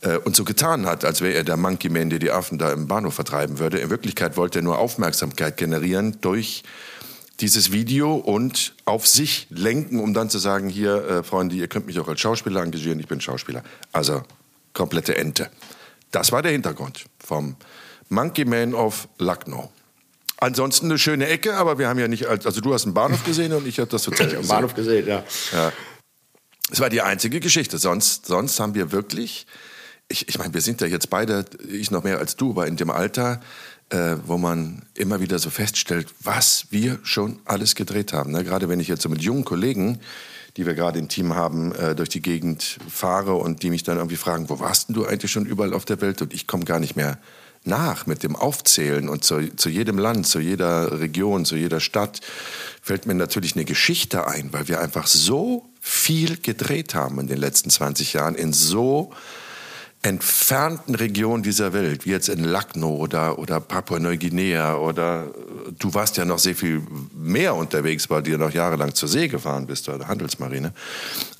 äh, und so getan hat, als wäre er der Monkey Man, der die Affen da im Bahnhof vertreiben würde. In Wirklichkeit wollte er nur Aufmerksamkeit generieren durch dieses Video und auf sich lenken, um dann zu sagen, hier, äh, Freunde, ihr könnt mich auch als Schauspieler engagieren, ich bin Schauspieler. Also komplette Ente. Das war der Hintergrund vom Monkey Man of Lucknow. Ansonsten eine schöne Ecke, aber wir haben ja nicht, als- also du hast einen Bahnhof gesehen und ich habe das Hotel am gesehen. Bahnhof gesehen, ja. Ja. Es war die einzige Geschichte. Sonst, sonst haben wir wirklich, ich, ich meine, wir sind ja jetzt beide, ich noch mehr als du, aber in dem Alter, äh, wo man immer wieder so feststellt, was wir schon alles gedreht haben. Ne? Gerade wenn ich jetzt so mit jungen Kollegen, die wir gerade im Team haben, äh, durch die Gegend fahre und die mich dann irgendwie fragen, wo warst denn du eigentlich schon überall auf der Welt? Und ich komme gar nicht mehr nach mit dem Aufzählen und zu, zu jedem Land, zu jeder Region, zu jeder Stadt fällt mir natürlich eine Geschichte ein, weil wir einfach so viel gedreht haben in den letzten 20 Jahren in so entfernten Regionen dieser Welt, wie jetzt in Lucknow oder, oder Papua-Neuguinea oder du warst ja noch sehr viel mehr unterwegs, weil du ja noch jahrelang zur See gefahren bist oder Handelsmarine.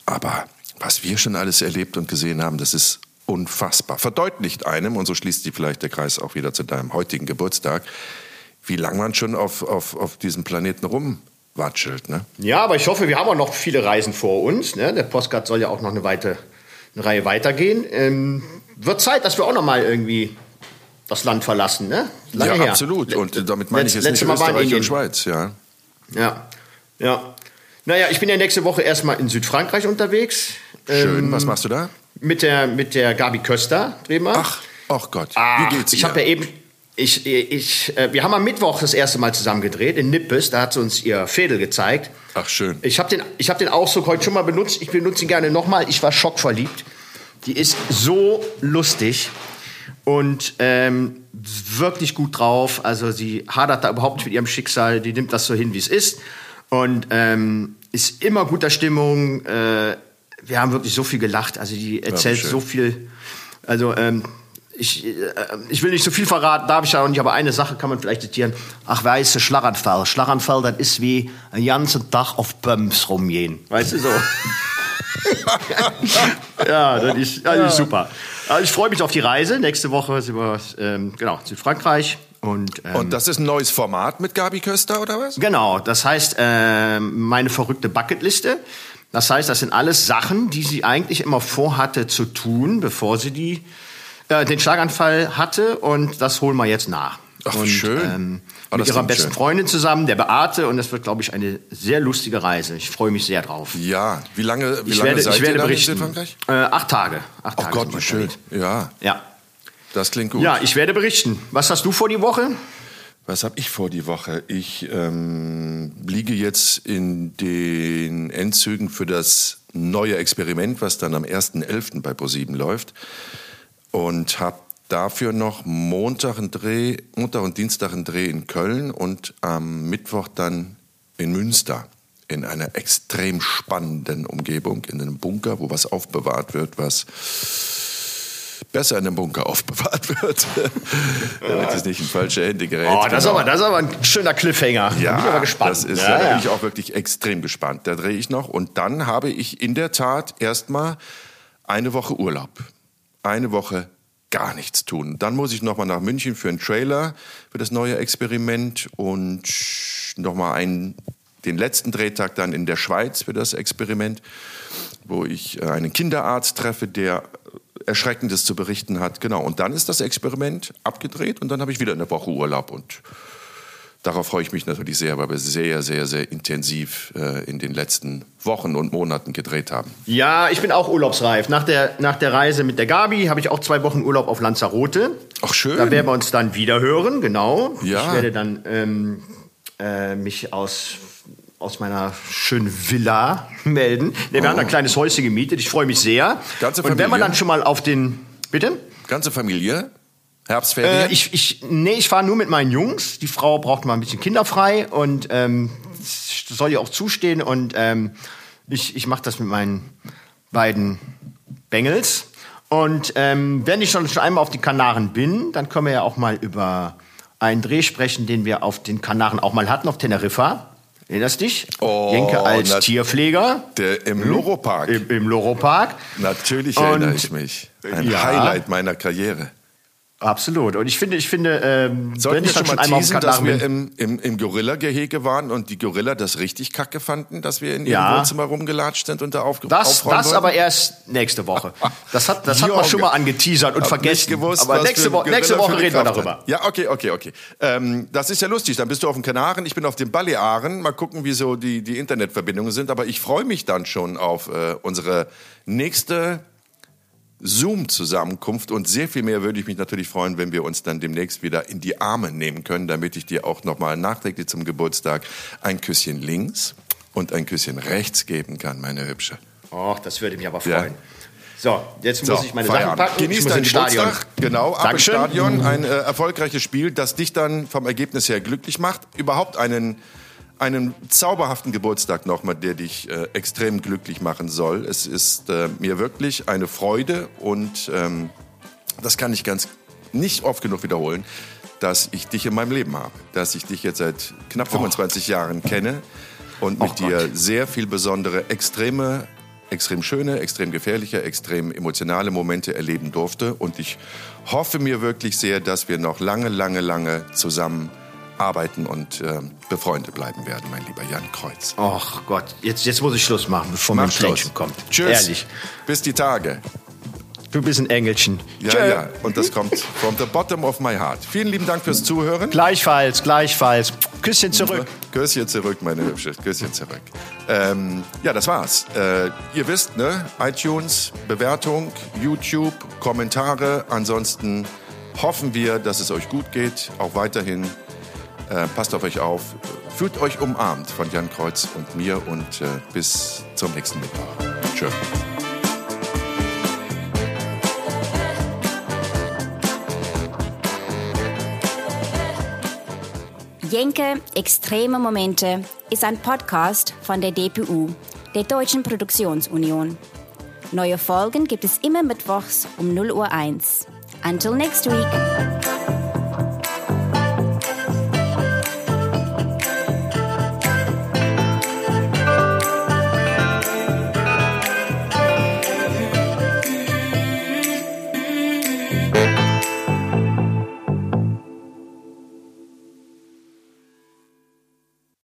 Aber was wir schon alles erlebt und gesehen haben, das ist unfassbar. Verdeutlicht einem, und so schließt sich vielleicht der Kreis auch wieder zu deinem heutigen Geburtstag, wie lange man schon auf, auf, auf diesem Planeten rumwatschelt. Ne? Ja, aber ich hoffe, wir haben auch noch viele Reisen vor uns. Ne? Der Postcard soll ja auch noch eine, weite, eine Reihe weitergehen. Ähm, wird Zeit, dass wir auch noch mal irgendwie das Land verlassen, ne? Lange ja, her. absolut. Und damit meine ich jetzt nicht Österreich und Schweiz, ja. Ja, ja. Naja, ich bin ja nächste Woche erstmal in Südfrankreich unterwegs. Schön, ähm, was machst du da? Mit der, mit der Gabi Köster drehen wir. Ach, ach Gott, Ach, wie geht's ihr? Ich habe ja eben, ich, ich, äh, wir haben am Mittwoch das erste Mal zusammen gedreht in Nippes. Da hat sie uns ihr Fädel gezeigt. Ach schön. Ich habe den, hab den Ausdruck heute schon mal benutzt. Ich benutze ihn gerne nochmal. Ich war schockverliebt. Die ist so lustig und ähm, wirklich gut drauf. Also sie hadert da überhaupt nicht mit ihrem Schicksal. Die nimmt das so hin, wie es ist und ähm, ist immer guter Stimmung. Äh, wir haben wirklich so viel gelacht. Also die erzählt ja, so viel. Also ähm, ich, äh, ich will nicht so viel verraten, darf ich auch nicht, aber eine Sache kann man vielleicht zitieren. Ach, weißt du, Schlaganfall. Schlaganfall, das ist wie einen ganzen Tag auf Bums rumgehen. Weißt du so? ja, das ist, das ist super. Also ich freue mich auf die Reise. Nächste Woche sind wir ähm, genau, Südfrankreich. Und, ähm, und das ist ein neues Format mit Gabi Köster, oder was? Genau, das heißt äh, meine verrückte Bucketliste. Das heißt, das sind alles Sachen, die sie eigentlich immer vorhatte zu tun, bevor sie die, äh, den Schlaganfall hatte. Und das holen wir jetzt nach. Ach, und, schön. Ähm, oh, mit ihrer besten schön. Freundin zusammen, der Beate. Und das wird, glaube ich, eine sehr lustige Reise. Ich freue mich sehr drauf. Ja, wie lange, wie ich lange werde, seid ich werde ihr berichten. in Frankreich? Äh, acht Tage. Acht Ach Gott, wie schön. Ja. Ja. Das klingt gut. Ja, ich werde berichten. Was hast du vor die Woche? Was habe ich vor die Woche? Ich ähm, liege jetzt in den Endzügen für das neue Experiment, was dann am 1.11. bei ProSieben läuft. Und habe dafür noch Montag, einen Dreh, Montag und Dienstag einen Dreh in Köln und am Mittwoch dann in Münster in einer extrem spannenden Umgebung, in einem Bunker, wo was aufbewahrt wird, was besser in einem Bunker aufbewahrt wird, damit es nicht in falsche Hände gerät. Oh, das, genau. ist aber, das ist aber ein schöner Cliffhanger. Ja, da bin ich aber gespannt. Das ist, ja, da bin ich auch wirklich extrem gespannt. Da drehe ich noch und dann habe ich in der Tat erstmal eine Woche Urlaub. Eine Woche gar nichts tun. Dann muss ich nochmal nach München für einen Trailer, für das neue Experiment und nochmal einen, den letzten Drehtag dann in der Schweiz für das Experiment, wo ich äh, einen Kinderarzt treffe, der Erschreckendes zu berichten hat. Genau. Und dann ist das Experiment abgedreht und dann habe ich wieder eine Woche Urlaub und darauf freue ich mich natürlich sehr, weil wir sehr, sehr, sehr intensiv äh, in den letzten Wochen und Monaten gedreht haben. Ja, ich bin auch urlaubsreif. Nach der, nach der Reise mit der Gabi habe ich auch zwei Wochen Urlaub auf Lanzarote. Ach schön. Da werden wir uns dann wieder hören, genau. Ja. Ich werde dann ähm, äh, mich aus aus meiner schönen Villa melden. Wir oh. haben ein kleines Häuschen gemietet. Ich freue mich sehr. Ganze Familie? Und wenn man dann schon mal auf den... Bitte? Ganze Familie? Herbstferien? Äh, ich, ich, nee, ich fahre nur mit meinen Jungs. Die Frau braucht mal ein bisschen kinderfrei und ähm, soll ihr auch zustehen. Und ähm, ich, ich mache das mit meinen beiden Bengels. Und ähm, wenn ich schon, schon einmal auf die Kanaren bin, dann können wir ja auch mal über einen Dreh sprechen, den wir auf den Kanaren auch mal hatten, auf Teneriffa. Erinnerst dich? Oh, Jenke als Tierpfleger. Der Im Loro-Park. Im, Im Loro-Park. Natürlich erinnere ich mich. Ein ja. Highlight meiner Karriere. Absolut. Und ich finde, ich finde, ähm, Sollten ich schon mal einmal teasen, dass wir im, im, im Gorilla-Gehege waren und die Gorilla das richtig kacke fanden, dass wir in ihrem ja. Wohnzimmer rumgelatscht sind und da aufge Das, das wollten? aber erst nächste Woche. Das hat, das hat man schon mal angeteasert und vergessen. Gewusst, aber nächste, Wo nächste Woche reden wir darüber. Hat. Ja, okay, okay, okay. Ähm, das ist ja lustig. Dann bist du auf den Kanaren, ich bin auf den Balearen. Mal gucken, wie so die, die Internetverbindungen sind. Aber ich freue mich dann schon auf äh, unsere nächste Zoom-Zusammenkunft und sehr viel mehr würde ich mich natürlich freuen, wenn wir uns dann demnächst wieder in die Arme nehmen können, damit ich dir auch nochmal nachträglich zum Geburtstag ein Küsschen links und ein Küsschen rechts geben kann, meine Hübsche. Och, das würde mich aber freuen. Ja. So, jetzt muss so, ich meine Sachen packen. Genieß dein Geburtstag. Genau, ab Dankeschön. im Stadion. Ein äh, erfolgreiches Spiel, das dich dann vom Ergebnis her glücklich macht. Überhaupt einen einen zauberhaften Geburtstag nochmal, der dich äh, extrem glücklich machen soll. Es ist äh, mir wirklich eine Freude und ähm, das kann ich ganz nicht oft genug wiederholen, dass ich dich in meinem Leben habe. Dass ich dich jetzt seit knapp 25 oh. Jahren kenne und mit oh dir sehr viel besondere, extreme, extrem schöne, extrem gefährliche, extrem emotionale Momente erleben durfte. Und ich hoffe mir wirklich sehr, dass wir noch lange, lange, lange zusammen arbeiten und äh, befreundet bleiben werden, mein lieber Jan Kreuz. Ach Gott, jetzt, jetzt muss ich Schluss machen, bevor Mach mein Schluss. kommt. Tschüss. Ehrlich. Bis die Tage. Du bist ein Engelchen. Ja, Tschö. ja. Und das kommt from the bottom of my heart. Vielen lieben Dank fürs Zuhören. Gleichfalls, gleichfalls. Küsschen zurück. Küsschen zurück, meine Hübsche. Küsschen zurück. Ähm, ja, das war's. Äh, ihr wisst, ne? iTunes, Bewertung, YouTube, Kommentare. Ansonsten hoffen wir, dass es euch gut geht. Auch weiterhin. Äh, passt auf euch auf. Fühlt euch umarmt von Jan Kreuz und mir und äh, bis zum nächsten Mittwoch. Tschö. Jenke Extreme Momente ist ein Podcast von der DPU, der Deutschen Produktionsunion. Neue Folgen gibt es immer mittwochs um 0 Uhr 1. Until next week.